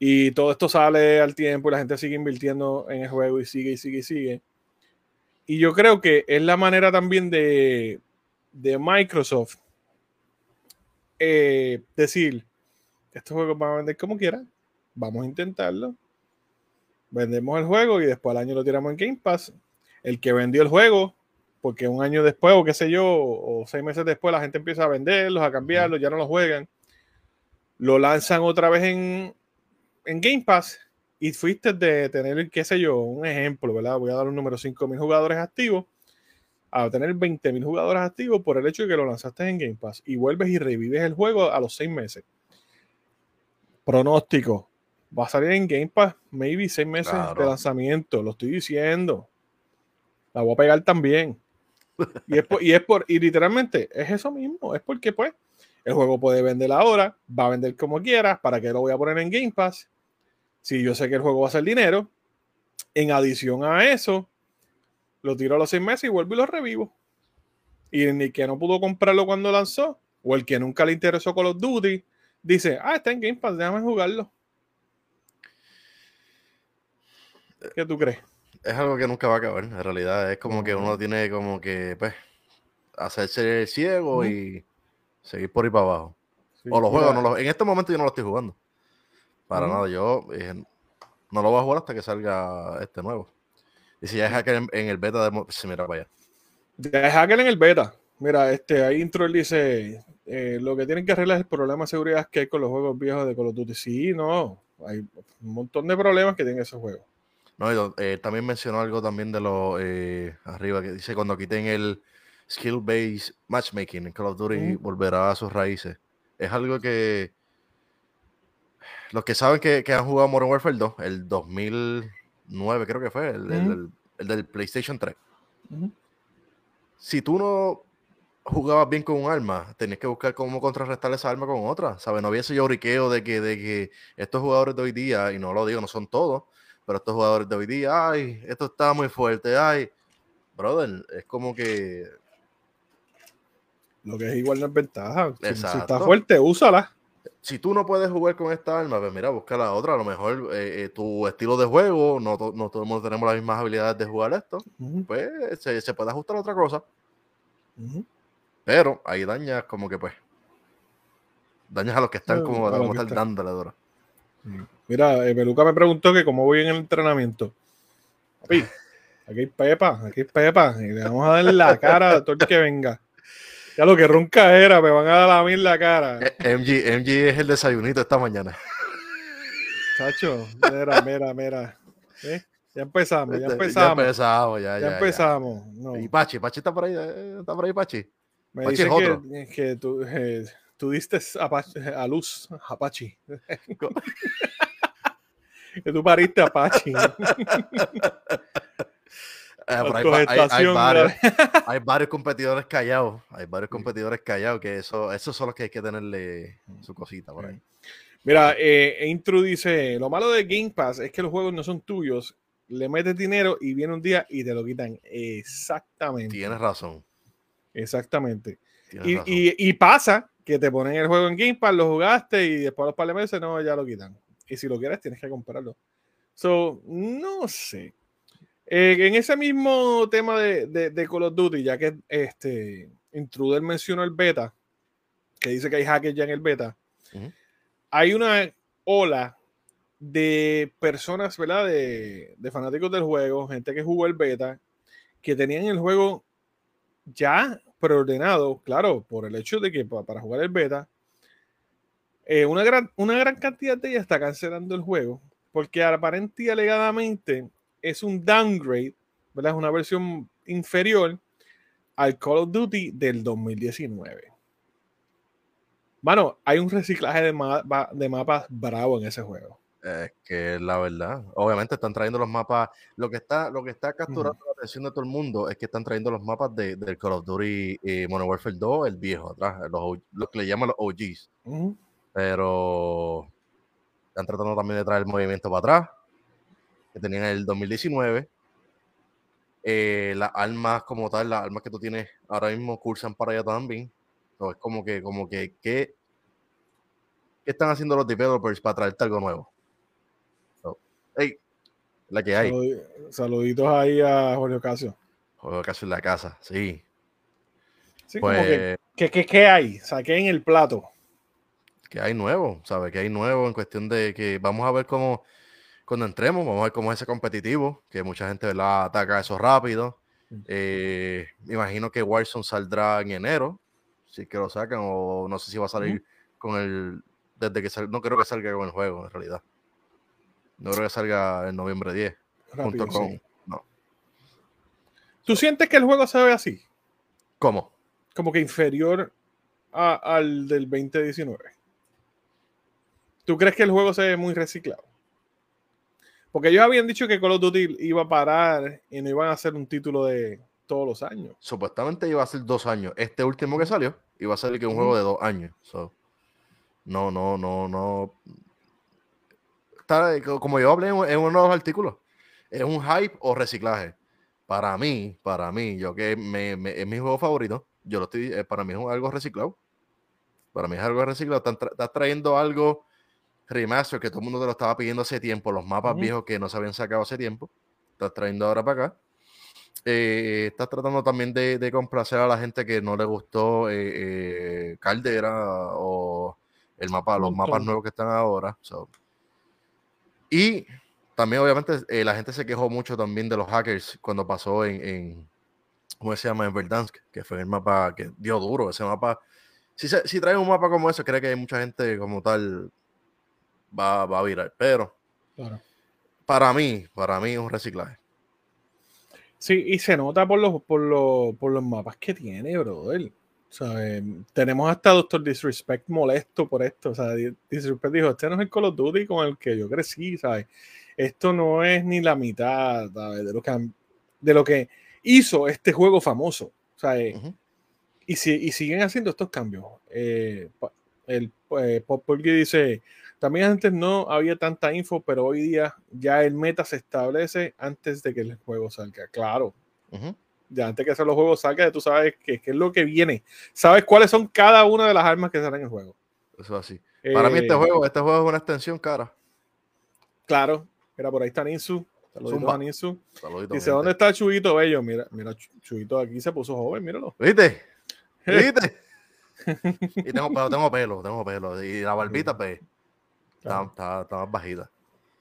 Y todo esto sale al tiempo y la gente sigue invirtiendo en el juego y sigue y sigue y sigue. Y yo creo que es la manera también de, de Microsoft eh, decir, estos juegos van a vender como quieran, vamos a intentarlo. Vendemos el juego y después al año lo tiramos en Game Pass. El que vendió el juego, porque un año después, o qué sé yo, o seis meses después, la gente empieza a venderlos, a cambiarlos, ya no los juegan. Lo lanzan otra vez en, en Game Pass y fuiste de tener, qué sé yo, un ejemplo, ¿verdad? Voy a dar un número, 5.000 jugadores activos a tener 20.000 jugadores activos por el hecho de que lo lanzaste en Game Pass y vuelves y revives el juego a los seis meses. Pronóstico. Va a salir en Game Pass, maybe seis meses de lanzamiento, lo estoy diciendo. La voy a pegar también. Y es, por, y es por, y literalmente es eso mismo. Es porque, pues, el juego puede vender ahora, va a vender como quieras. ¿Para qué lo voy a poner en Game Pass? Si yo sé que el juego va a ser dinero. En adición a eso, lo tiro a los seis meses y vuelvo y lo revivo. Y el que no pudo comprarlo cuando lanzó, o el que nunca le interesó Call of Duty, dice, ah, está en Game Pass, déjame jugarlo. ¿Qué tú crees? Es algo que nunca va a acabar, en realidad. Es como que uno tiene como que, pues, hacerse ciego y seguir por ahí para abajo. o los juegos, no en este momento yo no lo estoy jugando. Para nada, yo eh, no lo voy a jugar hasta que salga este nuevo. Y si ya es hacker en, el beta, de, se mira para allá. Ya es hacker en el beta. Mira, este, ahí intro dice, eh, lo que tienen que arreglar es el problema de seguridad que hay con los juegos viejos de Call of Duty. Sí, no, hay un montón de problemas que tienen esos juegos. No, eh, también mencionó algo también de lo eh, arriba, que dice cuando quiten el skill-based matchmaking en Call of Duty volverá a sus raíces. Es algo que los que saben que, han jugado Modern Warfare 2, el 2009 creo que fue, el, del PlayStation 3. Si tú no jugabas bien con un arma, tenías que buscar cómo contrarrestar esa arma con otra, ¿sabes? No había ese lloriqueo de que, de que estos jugadores de hoy día, y no lo digo, no son todos, pero estos jugadores de hoy día, ay, esto está muy fuerte, ay, brother, es como que... Lo que es igual no es ventaja. Si, está fuerte, úsala. Si tú no puedes jugar con esta arma, pues mira, busca la otra. A lo mejor eh, eh, tu estilo de juego, no, no todo el mundo tenemos las mismas habilidades de jugar esto, pues se, puede ajustar a otra cosa. Pero ahí dañas como que pues. Dañas a los que están como, como están dándole dura. Mira, eh, Peluca me preguntó que cómo voy en el entrenamiento. aquí hay pepa, aquí hay pepa. Y le vamos a dar la cara a todo el que venga. Ya lo que ronca era, me van a dar a mí la cara. Eh, MG, MG es el desayunito esta mañana. Chacho, mira, mira, mira. ¿Eh? Ya empezamos, ya empezamos. Ya empezamos, ya, ya. Ya empezamos. Y Pachi, Pachi está por ahí, está por ahí, Pachi. Me dice que, que, tú, tú diste a, luz Apache. que tú pariste Apache. Eh, hay, varios, competidores callados. Hay varios competidores callados que eso, esos son los que hay que tenerle su cosita por ahí. Mira, eh, Intru dice: Lo malo de Game Pass es que los juegos no son tuyos. Le metes dinero y viene un día y te lo quitan. Exactamente. Tienes razón. Exactamente. y, pasa que te ponen el juego en Game Pass, lo jugaste y después a los par de meses no, ya lo quitan. Y si lo quieres, tienes que comprarlo. So, no sé. Eh, en ese mismo tema de, de, Call of Duty, ya que este Intruder mencionó el beta, que dice que hay hackers ya en el beta, hay una ola de personas, ¿verdad? De, de, fanáticos del juego, gente que jugó el beta, que tenían el juego ya preordenado, claro, por el hecho de que para jugar el beta, eh, una, gran, una gran cantidad de ellas está cancelando el juego, porque aparentemente y alegadamente es un downgrade, ¿verdad? Es una versión inferior al Call of Duty del 2019. Bueno, hay un reciclaje de, de mapas bravo en ese juego. Es que la verdad, obviamente están trayendo los mapas. Lo que está, lo que está capturando la atención de todo el mundo es que están trayendo los mapas de, del Call of Duty y Modern Warfare 2, el viejo atrás, los, que le llaman los OGs. Pero están tratando también de traer el movimiento para atrás, que tenían en el 2019. Eh, las armas como tal, las armas que tú tienes ahora mismo cursan para allá también. Entonces, es como que, como que, ¿qué, ¿qué están haciendo los developers para traerte algo nuevo? Hey, la que hay. saluditos ahí a Jorge Ocasio. Jorge Ocasio en la casa, sí. Sí, pues, como que, ¿qué, qué, hay? Saqué en el plato. Que hay nuevo, ¿sabes? Que hay nuevo en cuestión de que vamos a ver cómo, cuando entremos, vamos a ver cómo es ese competitivo, que mucha gente ¿verdad? ataca eso rápido. Eh, me imagino que Warzone saldrá en enero, si que lo sacan, o no sé si va a salir con el. Desde que sal, no creo que salga con el juego, en realidad. No creo que salga en noviembre 10. junto con, no. ¿Tú sientes que el juego se ve así? ¿Cómo? Como que inferior al del 2019. ¿Tú crees que el juego se ve muy reciclado? Porque ellos habían dicho que Call of Duty iba a parar y no iban a hacer un título de todos los años. Supuestamente iba a ser dos años. Este último que salió iba a ser que un juego de dos años. no, no, no, no. como yo hablé en, uno de los artículos, es un hype o reciclaje. Para mí, para mí, yo que me, es mi juego favorito, yo lo estoy, eh, para mí es algo reciclado. Para mí es algo reciclado. Estás trayendo algo remaster que todo el mundo te lo estaba pidiendo hace tiempo, los mapas viejos que no se habían sacado hace tiempo. Estás trayendo ahora para acá. Eh, estás tratando también de, complacer a la gente que no le gustó eh, Caldera o el mapa, los mapas nuevos que están ahora. Y también, obviamente, la gente se quejó mucho también de los hackers cuando pasó en, en ¿cómo se llama? En Verdansk, que fue el mapa que dio duro. Ese mapa si, si trae un mapa como ese, creo que hay mucha gente como tal va, va a virar. Pero para mí, para mí es un reciclaje. Sí, y se nota por los, por los, por los mapas que tiene, brother. tenemos hasta Doctor Disrespect molesto por esto. O sea, Disrespect dijo, este no es el Call of Duty con el que yo crecí, ¿sabes? Esto no es ni la mitad, De lo que, de lo que hizo este juego famoso. O sea, y, si, y siguen haciendo estos cambios. Eh, el eh, Pop dice, también antes no había tanta info, pero hoy día ya el meta se establece antes de que el juego salga. Claro. Ya antes que los juegos salgan, tú sabes qué, es lo que viene. Sabes cuáles son cada una de las armas que salen en el juego. Eso así. Para mí este eh, juego, este juego es una extensión cara. Claro. Mira, por ahí está Ninsu. Saluditos a Ninsu. Dice, ¿dónde está Chuito Bello? Mira, mira, Chuito aquí se puso joven, míralo. ¿Viste? ¿Viste? y tengo, tengo pelo, tengo pelo. Y la barbita, pues, está, está, más bajita.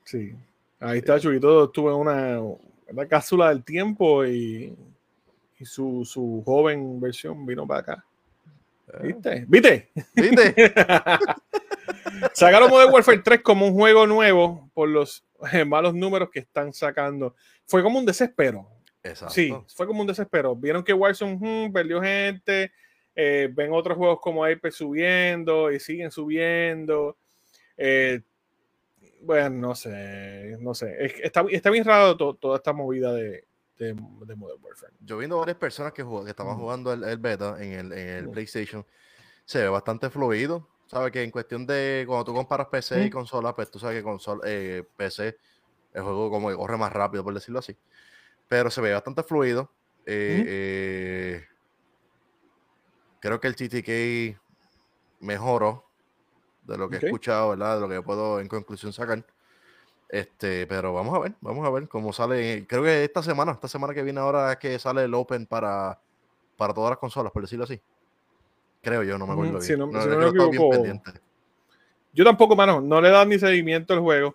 Sí. Ahí está Chuito, estuvo en una, una cápsula del tiempo y, y su, su, joven versión vino para acá. Eh. ¿Viste? ¿Viste? ¿Viste? Sacaron Modern Warfare 3 como un juego nuevo por los eh, malos números que están sacando. Fue como un desespero. Exacto. Sí, fue como un desespero. Vieron que Warzone hmm, perdió gente, eh, ven otros juegos como Apex subiendo y siguen subiendo. Eh, bueno, no sé, no sé. está, está, bien raro toda esta movida de, de, Modern Warfare. Yo viendo varias personas que, que estaban jugando el, beta en el, en el PlayStation, se ve bastante fluido. Sabes que en cuestión de cuando tú comparas PC y consola, pues tú sabes que consola, eh, PC, el juego como que corre más rápido, por decirlo así. Pero se ve bastante fluido. eh, creo que el TTK mejoró de lo que he escuchado, ¿verdad? De lo que puedo en conclusión sacar. Este, pero vamos a ver, vamos a ver cómo sale. Creo que esta semana, esta semana que viene ahora es que sale el Open para, para todas las consolas, por decirlo así. Creo yo, no me acuerdo bien. no, me yo tampoco, mano, no le dan ni seguimiento al juego.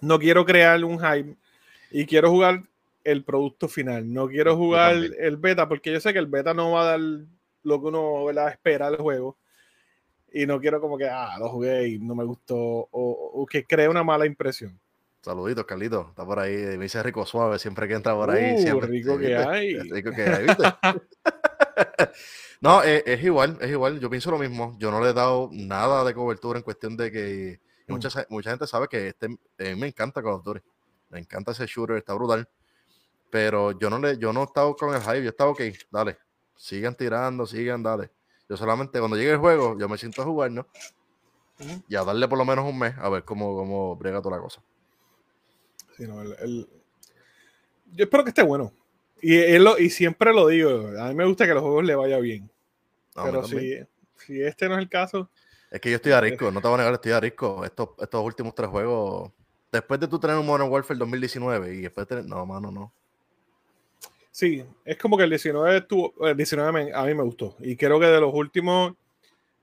No quiero crear un hype y quiero jugar el producto final. No quiero jugar el beta porque yo sé que el beta no va a dar lo que uno espera del juego. Y no quiero como que, ah, lo jugué y no me gustó, o, que cree una mala impresión. Saluditos, Carlito. Está por ahí. Me dice rico suave siempre que entra por ahí. Uh, siempre, rico que hay. Rico que hay, ¿viste? no, es, es, igual, es igual. Yo pienso lo mismo. Yo no le he dado nada de cobertura en cuestión de que mm. mucha, mucha gente sabe que este, me encanta Call of Duty. Me encanta ese shooter, está brutal. Pero yo no le, yo no he estado con el hype. Yo he estado, ok, dale, sigan tirando, sigan, dale. Yo solamente cuando llegue el juego, yo me siento a jugar, ¿no? Y a darle por lo menos un mes a ver cómo, cómo brega toda la cosa. Sí, no, el, Yo espero que esté bueno. Y, y siempre lo digo, a mí me gusta que los juegos le vaya bien. Pero si, si este no es el caso... Es que yo estoy a risco, no te voy a negar, estoy a risco. Estos, estos últimos tres juegos, después de tú tener un Modern Warfare 2019 y después de tener... No, mano, no. Sí, es como que el 19 estuvo, el 19 a mí me gustó. Y creo que de los últimos,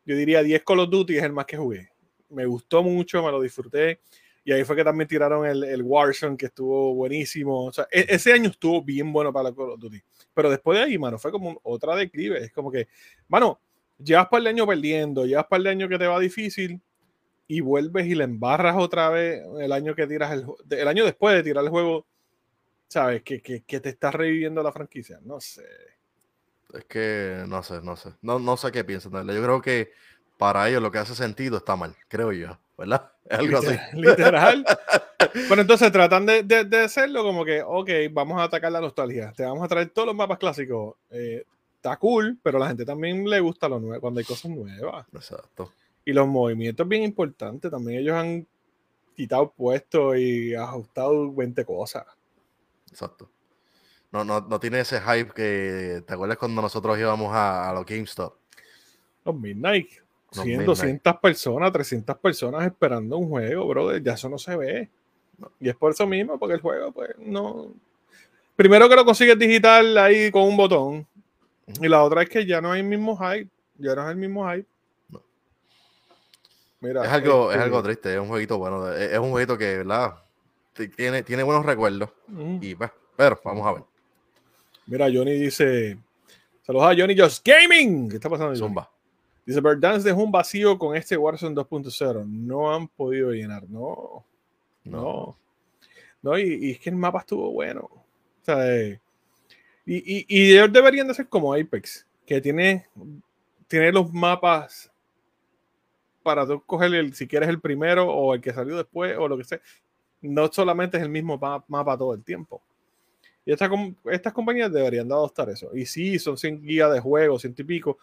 yo diría 10 Call of Duty es el más que jugué. Me gustó mucho, me lo disfruté. Y ahí fue que también tiraron el, el Warzone, que estuvo buenísimo. O sea, e, ese año estuvo bien bueno para Call of Duty. Pero después de ahí, mano, fue como otra declive. Es como que, mano, llevas para el año perdiendo, llevas para el año que te va difícil y vuelves y le embarras otra vez el año que tiras el, el año después de tirar el juego ¿sabes? Que, que, que te está reviviendo la franquicia. No sé. Es que no sé, no sé. No, no sé qué piensan. Yo creo que para ellos lo que hace sentido está mal, creo yo, ¿verdad? Es algo así. Literal. Bueno, entonces tratan de, de, hacerlo como que, ok, vamos a atacar la nostalgia. Te vamos a traer todos los mapas clásicos. Eh, está cool, pero a la gente también le gusta lo nuevo cuando hay cosas nuevas. Exacto. Y los movimientos bien importantes. También ellos han quitado puestos y ajustado 20 cosas. Exacto. No, no, no tiene ese hype que. ¿Te acuerdas cuando nosotros íbamos a, a los GameStop? Los Midnight. 100, 200 personas, 300 personas esperando un juego, brother. Ya eso no se ve. Y es por eso mismo, porque el juego, pues, no. Primero que lo consigues digital ahí con un botón. Y la otra es que ya no hay el mismo hype. Ya no es el mismo hype. Mira, es algo, es este algo triste, es un jueguito bueno. Es un jueguito que, ¿verdad? Tiene, tiene buenos recuerdos. Y pues, pero vamos a ver. Mira, Johnny dice. Saludos a Johnny Just Gaming. ¿Qué está pasando? Zumba. Dice, Dance dejó un vacío con este Warzone 2.0. No han podido llenar. No. No. No, y, es que el mapa estuvo bueno. O sea, eh, y, y, y, ellos deberían de ser como Apex, que tiene, tiene los mapas para tú coger el, si quieres el primero o el que salió después o lo que sea. No solamente es el mismo mapa todo el tiempo. Y estas compañías deberían de adoptar eso. Y sí, son 100 gigas de juego, 100 y pico,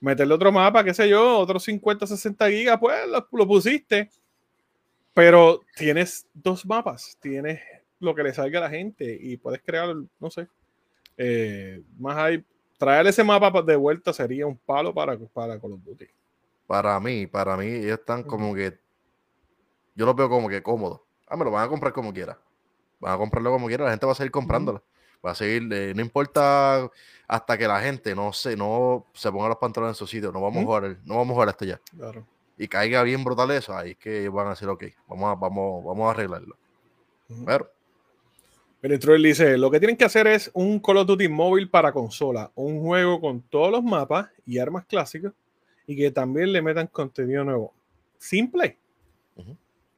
meterle otro mapa, qué sé yo, otros 50, 60 gigas, pues lo, pusiste. Pero tienes dos mapas, tienes lo que le salga a la gente y puedes crear, no sé, eh, más hay. Traer ese mapa de vuelta sería un palo para, para Call of Duty. Para mí, para mí, ellos están como que. Yo lo veo como que cómodo. Ah, me lo van a comprar como quiera. Van a comprarlo como quiera, la gente va a seguir comprándolo. Va a seguir, eh, no importa hasta que la gente no se, no se ponga los pantalones en su sitio, no vamos a jugar, no vamos a jugar ya. Y caiga bien brutal eso, ahí es que van a decir, ok, vamos a, vamos, vamos a arreglarlo. Pero. El dice, lo que tienen que hacer es un Call of Duty móvil para consola, un juego con todos los mapas y armas clásicas y que también le metan contenido nuevo. Simple.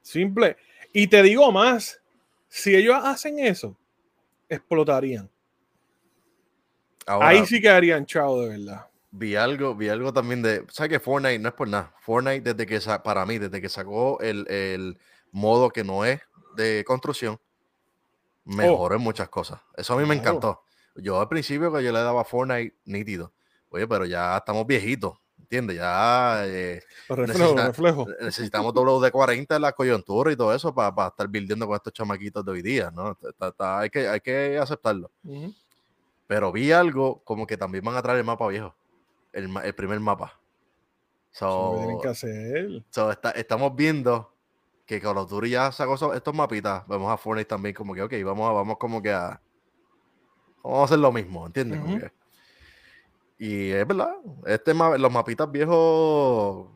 Simple. Y te digo más, si ellos hacen eso, explotarían. Ahí sí quedarían chao de verdad. Vi algo, vi algo también de. ¿Sabes que Fortnite no es por nada? Fortnite, desde que para mí, desde que sacó el, modo que no es de construcción, mejoró en muchas cosas. Eso a mí me encantó. Yo al principio que yo le daba Fortnite nítido. Oye, pero ya estamos viejitos. ¿Entiendes? Ya eh, necesitamos WD-40 en la coyuntura y todo eso para, estar viviendo con estos chamaquitos de hoy día, ¿no? hay, que, hay que aceptarlo. Pero vi algo como que también van a traer el mapa viejo, el, primer mapa. tienen que hacer. estamos viendo que Call of Duty ya sacó estos mapitas. Vemos a Fortnite también como que, ok, vamos, vamos como que a... Vamos a hacer lo mismo, ¿entiendes? Y es verdad, este los mapitas viejos,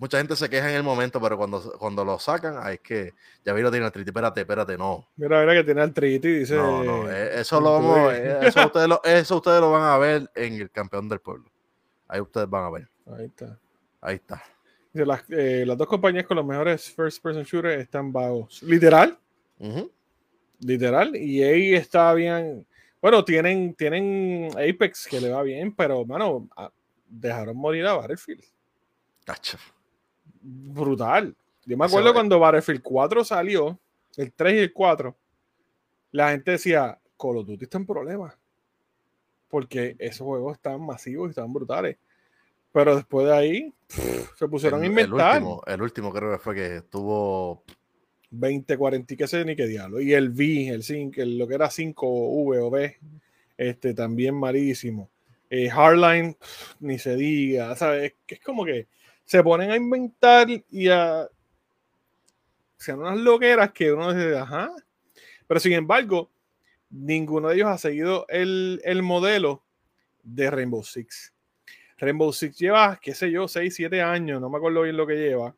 mucha gente se queja en el momento, pero cuando, cuando lo sacan, ahí es que ya vi lo tiene triti, espérate, espérate, no. Mira, mira que tiene el triti, dice. No, no, eh, eso lo vamos, eso ustedes lo, eso ustedes lo van a ver en el campeón del pueblo. Ahí ustedes van a ver. Ahí está. Ahí está. Las, eh, las dos compañías con los mejores first person shooters están vagos. Literal. Literal. Y ahí está bien bueno, tienen, tienen Apex que le va bien, pero, mano, dejaron morir a Battlefield. Brutal. Yo me acuerdo cuando Battlefield 4 salió, el 3 y el 4, la gente decía, Call of Duty está en problemas. Porque esos juegos están masivos y están brutales. Pero después de ahí, se pusieron a inventar. El último, el último creo que fue que tuvo 20, 40 y qué sé ni qué diablo. Y el V, el 5, lo que era 5V o B, este, también malísimo. Eh, Hardline, ni se diga, ¿sabes? Que es como que se ponen a inventar y a. Sean unas loqueras que uno dice, ajá. Pero sin embargo, ninguno de ellos ha seguido el, el modelo de Rainbow Six. Rainbow Six lleva, qué sé yo, 6, 7 años, no me acuerdo bien lo que lleva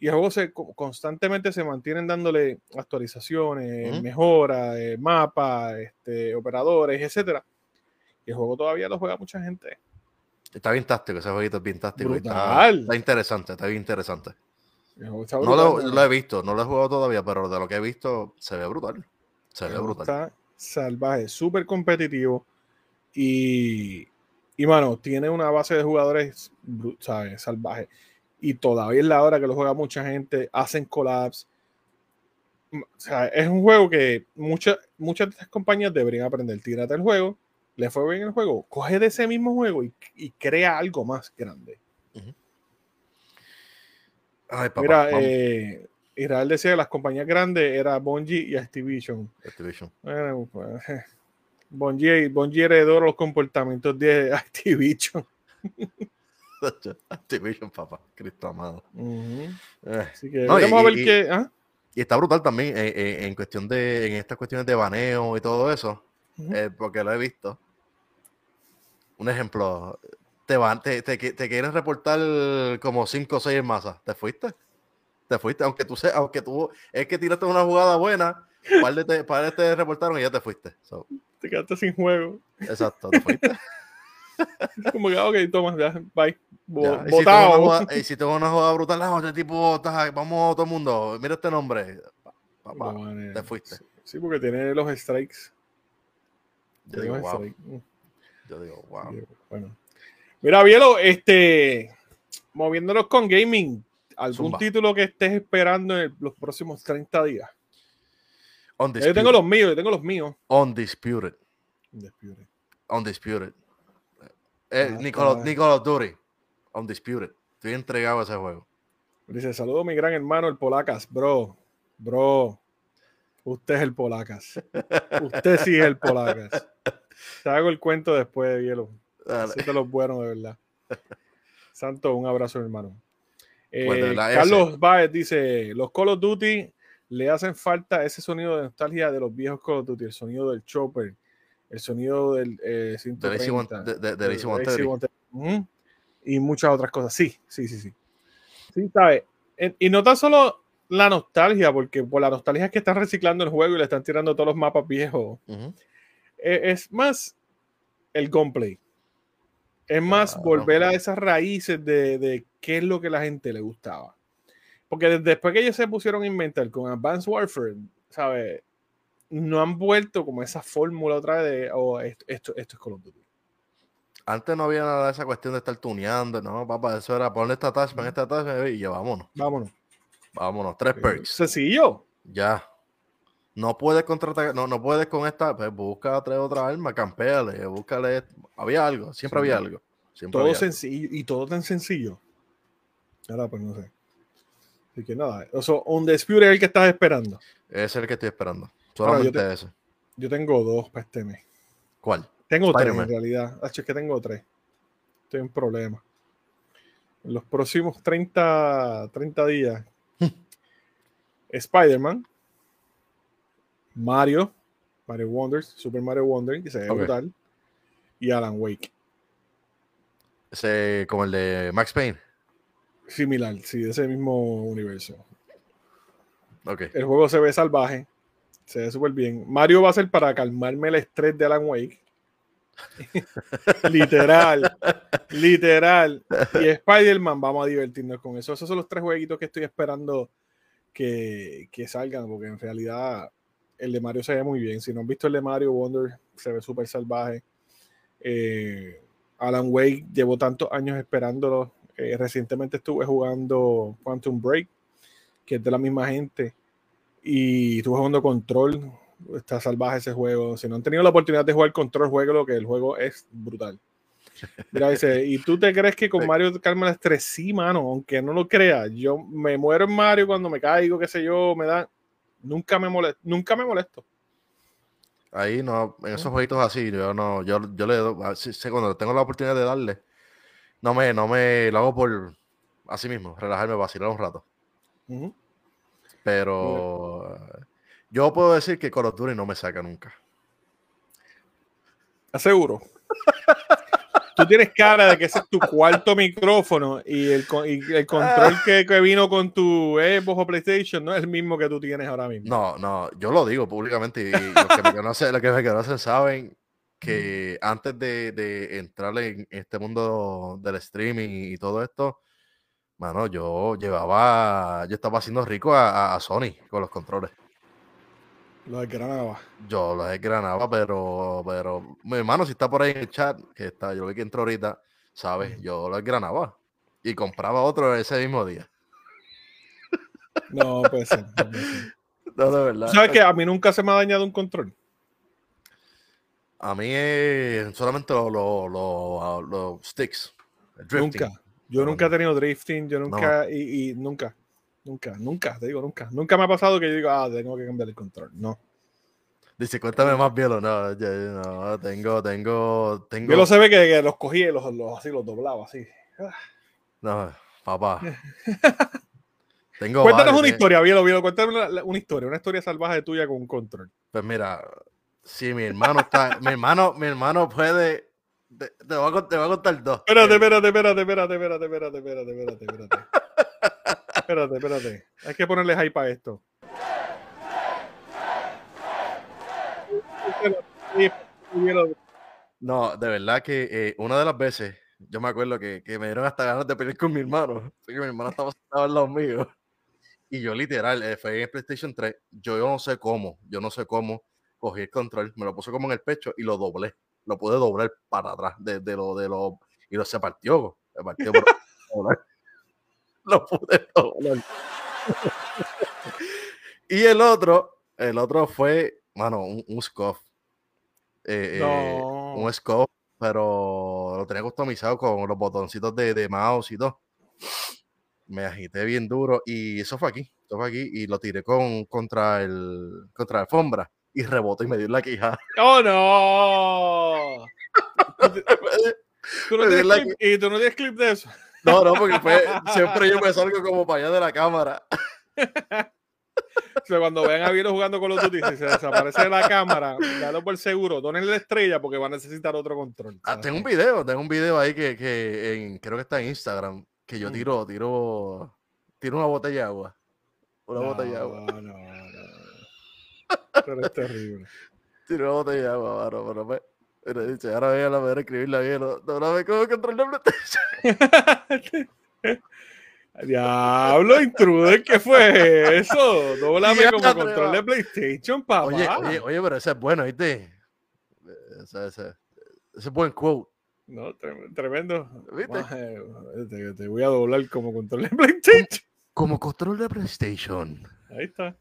y el juego se, constantemente se mantienen dándole actualizaciones, mejoras, eh, mapas, este, operadores, etcétera. Y el juego todavía lo juega mucha gente. Está bien táctico, ese jueguito es bien táctico. Está, está, interesante, está bien interesante. no lo, he visto, no lo he jugado todavía, pero de lo que he visto se ve brutal. Se ve brutal. Está salvaje, súper competitivo. Y, y, mano, tiene una base de jugadores, ¿sabes? Salvaje y todavía es la hora que lo juega mucha gente, hacen collabs. O sea, es un juego que muchas muchas de estas compañías deberían aprender. Tírate el juego, le fue bien el juego, coge de ese mismo juego y, crea algo más grande. Mira, eh, Israel decía que las compañías grandes eran Bungie y Activision. Activision. Bueno, pues, Bungie, Bungie heredó los comportamientos de Activision. Activision, papá, Cristo amado. Eh, Así que vamos a ver qué. ¿ah? Y está brutal también eh, eh, en cuestión de, en estas cuestiones de baneo y todo eso, porque lo he visto. Un ejemplo, te, van, te, te, te quieren reportar como 5 o 6 en masa, ¿te fuiste? Te fuiste, aunque tú, se, aunque tú es que tiraste una jugada buena, para te, te reportaron y ya te fuiste. Te quedaste sin juego. Exacto, te fuiste. Como que, ok, toma, ya, bye. Botado. Y si tengo una jugada brutal, no, este tipo, vamos todo el mundo, mira este nombre. Papá, te fuiste. Sí, porque tiene los strikes. Yo digo, wow. Mm. Yo digo, wow. Bueno. Mira, Bielo, este, moviéndonos con gaming, ¿algún título que estés esperando en los próximos 30 días? Yo tengo los míos, yo tengo los míos. Undisputed. Undisputed. Undisputed. Eh, ah, Nicolas, Nicolas Dury. Undisputed. Estoy entregado a ese juego. Dice, saludo mi gran hermano, el Polacas. Bro, bro. Usted es el Polacas. Usted sí es el Polacas. Te hago el cuento después de hielo. Te los buenos, de verdad. Santo, un abrazo, hermano. Pues eh, Carlos Baez dice: Los Call of Duty le hacen falta ese sonido de nostalgia de los viejos Call of Duty, el sonido del chopper, el sonido del eh, 130, de, de, y muchas otras cosas. Sí, sí, sí, sí. Sí, ¿sabes? Y no tan solo la nostalgia, porque por la nostalgia es que están reciclando el juego y le están tirando todos los mapas viejos. E, es más el gameplay. Es más volver a esas raíces de, de, qué es lo que la gente le gustaba. Porque después que ellos se pusieron a inventar con Advanced Warfare, ¿sabes? No han vuelto como esa fórmula otra vez de, oh, esto, esto, esto es Call of Duty. Antes no había nada de esa cuestión de estar tuneando, no, papá, eso era poner esta attachment, esta attachment y ya vámonos. Vámonos. Vámonos, tres perks. Sencillo. Ya. No puedes contratar, no, no puedes con esta, pues busca tres otras armas, campeale, búscale. Había algo, siempre había algo. todo sencillo y todo tan sencillo. Ahora, pues no sé. Así que nada, eso, un dispute es el que estás esperando. Es el que estoy esperando. Solamente yo ese. Yo tengo dos para este mes. ¿Cuál? Tengo tres en realidad. es que tengo tres. Estoy en problema. En los próximos 30, 30 días. Spider-Man. Mario. Mario Wonders. Super Mario Wonder, que se ve brutal. Y Alan Wake. Ese como el de Max Payne. Similar, sí, de ese mismo universo. Okay. El juego se ve salvaje, se ve súper bien. Mario va a ser para calmarme el estrés de Alan Wake. literal, literal. Y Spider-Man, vamos a divertirnos con eso. Esos son los tres jueguitos que estoy esperando que, que salgan, porque en realidad el de Mario se ve muy bien. Si no han visto el de Mario Wonder, se ve súper salvaje. Eh, Alan Wake llevo tantos años esperándolo eh, recientemente estuve jugando Quantum Break, que es de la misma gente, y estuve jugando Control. Está salvaje ese juego. Si no han tenido la oportunidad de jugar Control, juego lo que el juego es brutal. Mira, dice, ¿y tú te crees que con Mario calma estrés? Sí, mano, aunque no lo creas. Yo me muero en Mario cuando me caigo, qué sé yo, me da. Nunca me molesto. Nunca me molesto. Ahí no, en esos jueguitos así, yo no, yo, yo le doy, cuando tengo la oportunidad de darle, no me, no me lo hago por así mismo, relajarme, vacilar un rato. Pero yo puedo decir que Call of no me saca nunca. Aseguro. Tú tienes cara de que ese es tu cuarto micrófono y el, el control que, que, vino con tu Xbox o PlayStation no es el mismo que tú tienes ahora mismo. No, no, yo lo digo públicamente y los que me conocen, los que me conocen saben que antes de, entrar en este mundo del streaming y todo esto, bueno, yo llevaba, yo estaba haciendo rico a, Sony con los controles. Los desgranaba. Yo los desgranaba, pero, pero, mi hermano, si está por ahí en el chat, que está, yo lo vi que entró ahorita, ¿sabes? Yo los desgranaba. y compraba otro ese mismo día. No, puede ser. No, de verdad. ¿Sabes que a mí nunca se me ha dañado un control? A mí es solamente los sticks. Nunca. Yo nunca he tenido drifting, yo nunca, y, nunca, nunca, nunca, te digo, nunca. Nunca me ha pasado que yo diga, ah, tengo que cambiar el control. No. Dice, cuéntame más bien, no, no, tengo, tengo, tengo. Yo lo sé que, que los cogí y los, así, los doblaba, así. No, papá. tengo Cuéntanos una historia, Bielo, Bielo, cuéntame una, historia, una historia salvaje tuya con un control. Pues mira, si mi hermano está, mi hermano, mi hermano puede te, te, voy a, te, voy a, contar dos. Espérate, espérate, espérate, espérate, espérate, espérate, espérate, espérate, espérate. espérate, espérate. Hay que ponerle hype a esto. No, de verdad que eh, una de las veces, yo me acuerdo que, que, me dieron hasta ganas de pelear con mi hermano. que mi hermano estaba sentado al lado mío. Y yo literal, eh, fue en PlayStation 3, yo, yo no sé cómo, yo no sé cómo, cogí el control, me lo puse como en el pecho y lo doblé lo pude doblar para atrás de, lo de lo y lo se partió, se partió por lo pude doblar. y el otro, el otro fue, mano, un, un scoff. Eh, eh, un scoff, pero lo tenía customizado con los botoncitos de, de mouse y todo. Me agité bien duro y eso fue aquí, eso fue aquí y lo tiré con, contra el contra la alfombra y rebotó y me dio la quija. ¡Oh, no! ¿Tú no clip? ¿Y tú no tienes clip de eso? No, no, porque fue, siempre yo me salgo como para allá de la cámara. O sea, cuando vean a Viro jugando con los Duty, si se desaparece de la cámara, dalo por seguro, donenle la estrella porque va a necesitar otro control. Ah, tengo un video, tengo un video ahí que, que en, creo que está en Instagram, que yo mm. tiro, tiro, tiro una botella de agua. Una botella de agua. No, no, pero es terrible. Tiene una botella de agua, mano, pero me, pero dice, ahora voy a la poder escribirla bien, no, no la ve cómo controlar PlayStation. Diablo, intruder, ¿qué fue eso? Doblame como control de PlayStation, papá. Oye, oye, oye, pero ese es bueno, ¿viste? Ese, ese, ese es buen quote. No, tremendo. ¿Viste? Te, te, voy a doblar como control de PlayStation. Como control de PlayStation. Ahí está.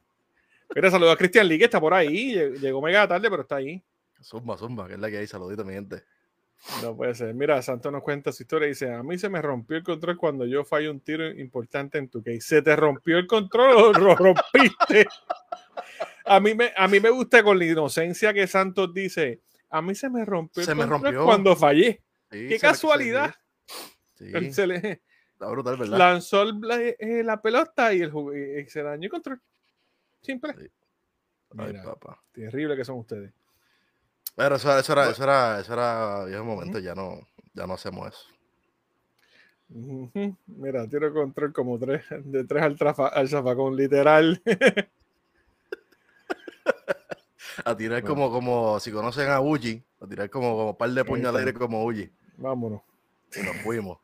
Mira, saludos a Cristian Lee, que está por ahí. Llegó mega tarde, pero está ahí. Zumba, zumba, que es la que hay. Saludito, mi gente. No puede ser. Mira, Santo nos cuenta su historia. Dice: A mí se me rompió el control cuando yo fallo un tiro importante en tu case. ¿Se te rompió el control o lo rompiste? a, mí me, a mí me gusta con la inocencia que Santos dice: A mí se me rompió el control cuando fallé. Qué casualidad. Sí. Se le, brutal, ¿verdad? Lanzó la, eh, la pelota y, el, y se dañó el control. Simple. papá. Terrible que son ustedes. Pero eso, eso, era, eso era, eso era viejo momento, ya no, ya no hacemos eso. Mira, tiro control como tres, de tres al, trafa, al zafacón, literal. a tirar como, como, si conocen a Uji, a tirar como, como par de puñales como Uji. Vámonos. Y nos fuimos.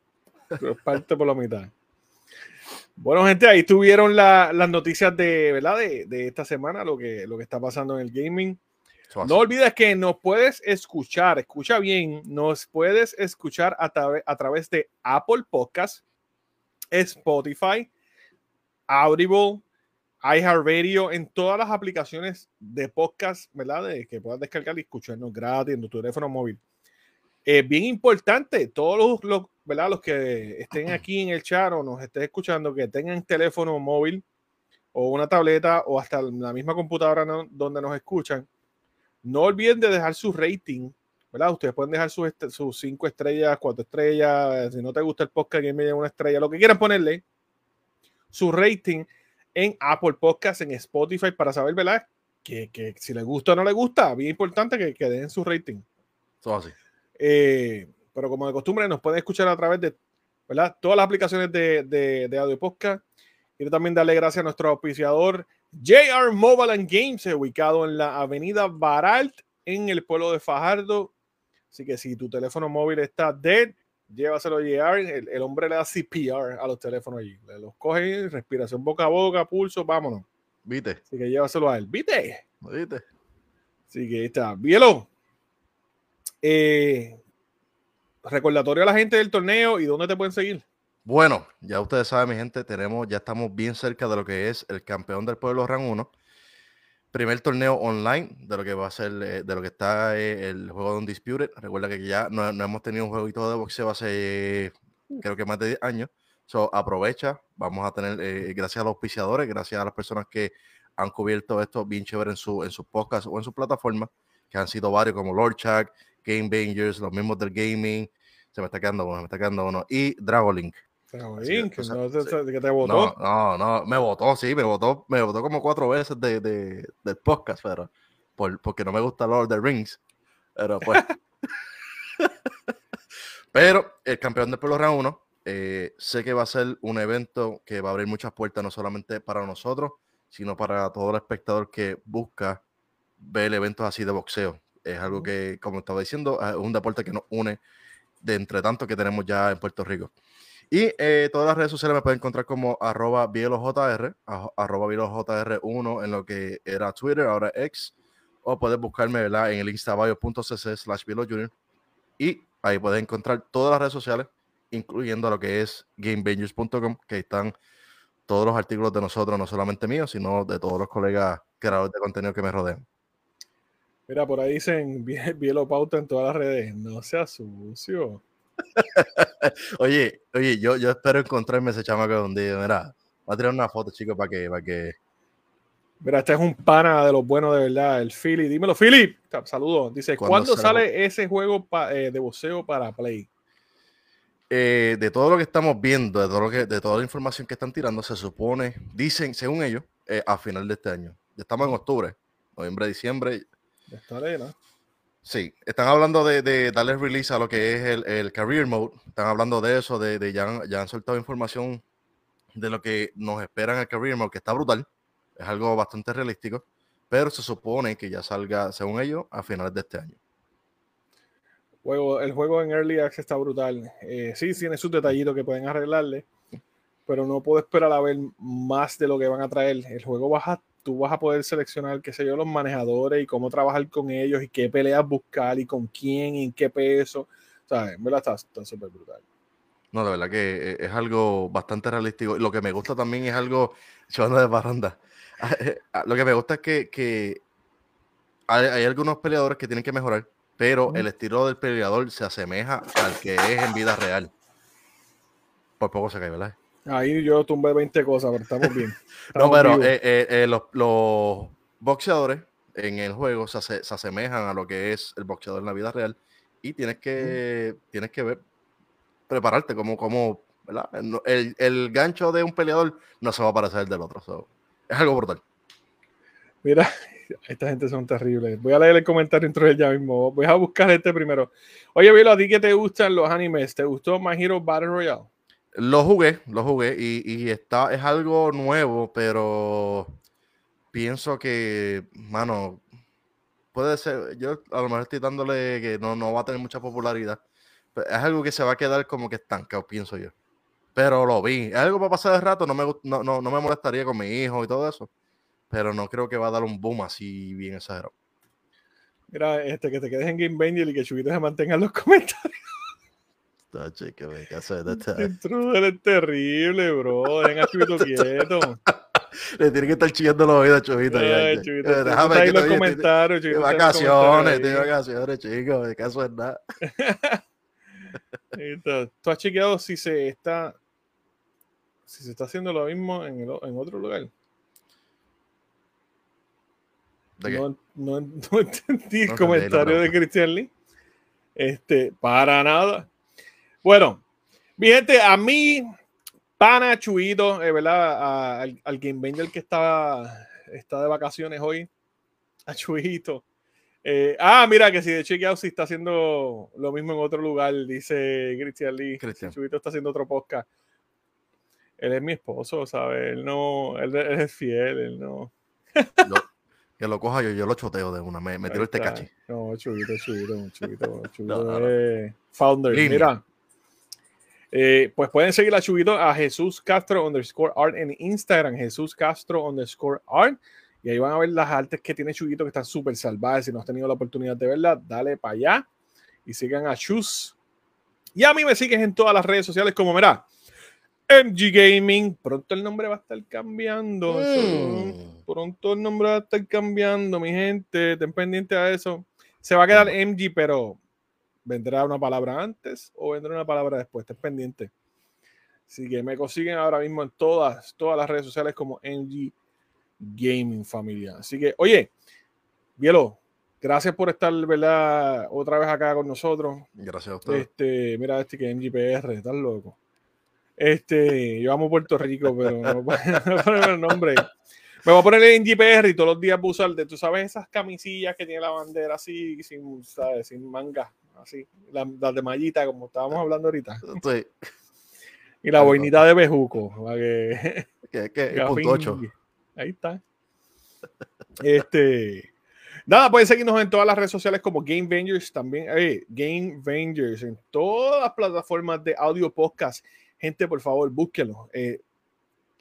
parte por la mitad. Bueno, gente, ahí tuvieron las noticias de, ¿verdad? De, esta semana, lo que, lo que está pasando en el gaming. No olvides que nos puedes escuchar, escucha bien, nos puedes escuchar a, a través de Apple Podcast, Spotify, Audible, iHeartRadio, en todas las aplicaciones de podcast, ¿verdad? De que puedas descargar y escucharnos gratis en tu teléfono móvil. Es bien importante, todos los, ¿verdad? los que estén aquí en el chat o nos estén escuchando, que tengan teléfono móvil o una tableta o hasta la misma computadora donde nos escuchan, no olviden de dejar su rating, ¿verdad? Ustedes pueden dejar sus, sus cinco estrellas, cuatro estrellas, si no te gusta el podcast, que me una estrella, lo que quieran ponerle, su rating en Apple Podcast, en Spotify, para saber, ¿verdad? Que, que si les gusta o no les gusta, bien importante que, que den su rating. Todo así. Eh, pero como de costumbre, nos pueden escuchar a través de ¿verdad? todas las aplicaciones de, de, audio podcast. Quiero también darle gracias a nuestro auspiciador JR Mobile and Games, ubicado en la avenida Baralt, en el pueblo de Fajardo. Así que si tu teléfono móvil está dead, llévaselo a JR. El, hombre le da CPR a los teléfonos allí. Le los coge, respiración boca a boca, pulso, vámonos. ¿Viste? Así que llévaselo a él. ¿Viste? ¿Viste? Así que ahí está. Bielo. Eh, recordatorio a la gente del torneo y dónde te pueden seguir. Bueno, ya ustedes saben, mi gente, tenemos, ya estamos bien cerca de lo que es el campeón del pueblo Ran 1. Primer torneo online de lo que va a ser, eh, de lo que está eh, el juego de Undisputed. Recuerda que ya no, hemos tenido un jueguito de boxeo hace, creo que más de 10 años. So, aprovecha, vamos a tener, eh, gracias a los auspiciadores, gracias a las personas que han cubierto esto bien chévere en su, en sus podcasts o en sus plataformas, que han sido varios como Lord Chuck, Game Bangers, los mismos del gaming, se me está quedando uno, se me está quedando uno, y Dragolink. Dragolink, no, que te votó. No, no, me votó, sí, me votó, me votó como cuatro veces de, de, del podcast, pero por, porque no me gusta Lord of the Rings. Pero pues. pero el campeón del pueblo Round 1, eh, sé que va a ser un evento que va a abrir muchas puertas, no solamente para nosotros, sino para todo el espectador que busca ver eventos así de boxeo. Es algo que, como estaba diciendo, es un deporte que nos une de entre tanto que tenemos ya en Puerto Rico. Y eh, todas las redes sociales me pueden encontrar como arroba bielojr, arroba bielojr1 en lo que era Twitter, ahora X, o puedes buscarme ¿verdad? en el instabio.cc slash junior y ahí puedes encontrar todas las redes sociales, incluyendo lo que es gamebangers.com, que están todos los artículos de nosotros, no solamente míos, sino de todos los colegas creadores de contenido que me rodean. Mira, por ahí dicen Bielo Pauta en todas las redes. No sea sucio. oye, oye, yo, yo espero encontrarme ese chamaco un día. Mira, voy a tirar una foto, chicos, para que, para que. Mira, este es un pana de los buenos de verdad, el Philly. Dímelo, Philly. Saludos. Dice, ¿cuándo, sale ese juego eh, de boxeo para Play? Eh, de todo lo que estamos viendo, de, todo lo que, de toda la información que están tirando, se supone, dicen, según ellos, eh, a final de este año. Ya estamos en octubre, noviembre, diciembre. Está ¿no? Sí, están hablando de, darle release a lo que es el, Career Mode. Están hablando de eso, de, ya, ya, han soltado información de lo que nos espera en el Career Mode, que está brutal. Es algo bastante realístico, pero se supone que ya salga, según ellos, a finales de este año el juego en Early Access está brutal. Eh, sí, tiene sus detallitos que pueden arreglarle, pero no puedo esperar a ver más de lo que van a traer. El juego vas a, tú vas a poder seleccionar, qué sé yo, los manejadores y cómo trabajar con ellos y qué peleas buscar y con quién y en qué peso. Sea, en verdad está súper brutal. No, de verdad que eh, es algo bastante realístico. Lo que me gusta también es algo, chavando de barranda. Lo que me gusta es que, hay algunos peleadores que tienen que mejorar pero el estilo del peleador se asemeja al que es en vida real. Por poco se cae, ¿verdad? Ahí yo tumbé 20 cosas, pero estamos bien. no, pero eh, eh, eh, los, boxeadores en el juego se, asemejan a lo que es el boxeador en la vida real y tienes que, tienes que ver, prepararte como, como ¿verdad? El, el, gancho de un peleador no se va a parecer al del otro. es algo brutal. Mira, esta gente son terribles. Voy a leer el comentario dentro de ya mismo. Voy a buscar este primero. Oye, Vilo, ¿a ti que te gustan los animes? ¿Te gustó My Hero Battle Royale? Lo jugué, lo jugué y, está, es algo nuevo, pero pienso que, mano, puede ser, yo a lo mejor estoy dándole que no, no va a tener mucha popularidad. es algo que se va a quedar como que estancado, pienso yo. Pero lo vi. Es algo para pasar de rato, no me, no, no, no me molestaría con mi hijo y todo eso pero no creo que va a dar un boom así bien exagerado. Mira, este, que te quedes en Game y que Chubito se mantenga en los comentarios. Está chico, me caso de es terrible, bro. Dejen a Chubito quieto. Le tiene que estar chillando los oídos a Chubito. Ay, Chubito, eh, déjame ahí los comentarios, Chubito. Vacaciones, de vacaciones, chicos. De caso es nada. ¿Tú has chequeado si se está si se está haciendo lo mismo en, el, en otro lugar? No, no, entendí el comentario de Christian Lee. Este, para nada. Bueno, mi gente, a mí, pana Chuito, eh, ¿verdad? al, al Game que está, está de vacaciones hoy, a Chuito. Eh, ah, mira, que si de chequeado si está haciendo lo mismo en otro lugar, dice Christian Lee. Chuito está haciendo otro podcast. Él es mi esposo, ¿sabes? Él no, él, es fiel, él no que lo coja yo, yo lo choteo de una, me, me tiro el tecachi. No, chubito, chubito, chubito, chubito founder. Mira, eh, pues pueden seguir a Chubito a Jesús Castro underscore art en Instagram, Jesús Castro underscore art. Y ahí van a ver las artes que tiene Chubito que están súper salvajes. Si no has tenido la oportunidad de verla, dale para allá y sigan a Chus. Y a mí me sigues en todas las redes sociales como, mira, MG Gaming. Pronto el nombre va a estar cambiando. Mm. Pronto el nombre va a estar cambiando, mi gente. Ten pendiente a eso. Se va a quedar MG, pero vendrá una palabra antes o vendrá una palabra después. Ten pendiente. Así que me consiguen ahora mismo en todas, todas las redes sociales como MG Gaming Familia. Así que, oye, Bielo, gracias por estar, ¿verdad? Otra vez acá con nosotros. Gracias a usted. Este, mira este que es MGPR, estás loco. Este, yo amo Puerto Rico, pero no poner el nombre. Me voy a poner en GPR y todos los días voy a usar de, tú sabes, esas camisillas que tiene la bandera así, sin, ¿sabes? sin manga, así, las de mallita, como estábamos hablando ahorita. Sí. Y la boinita de bejuco. que, 8. Ahí está. Este. Nada, pueden seguirnos en todas las redes sociales como Game Vengers también. Eh, Game Vengers en todas las plataformas de audio podcast. Gente, por favor, búsquenlo. Eh,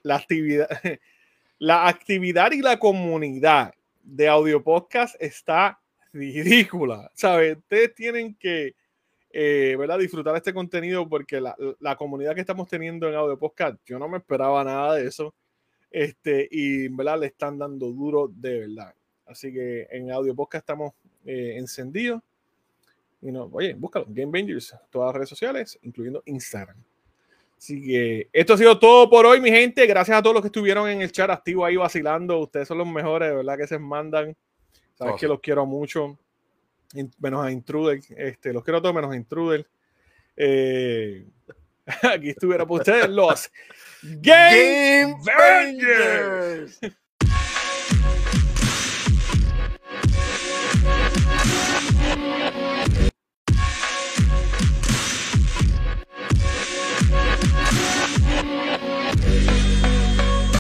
la actividad, la actividad y la comunidad de audio podcast está ridícula. ¿Sabes? Ustedes tienen que eh, ¿verdad? disfrutar este contenido porque la, la, comunidad que estamos teniendo en audio podcast, yo no me esperaba nada de eso. Este, y ¿verdad? le están dando duro de verdad. Así que en Audio Podcast estamos eh, encendidos. Y no, oye, búscalo, Game Bangers, todas las redes sociales, incluyendo Instagram. Así que esto ha sido todo por hoy, mi gente. Gracias a todos los que estuvieron en el chat activo ahí vacilando. Ustedes son los mejores, de verdad que se mandan. Sabes que los quiero mucho. Menos a Intruder. Este, los quiero a todos menos a Intruder. Eh, aquí estuviera para ustedes los Game, Game Bangers.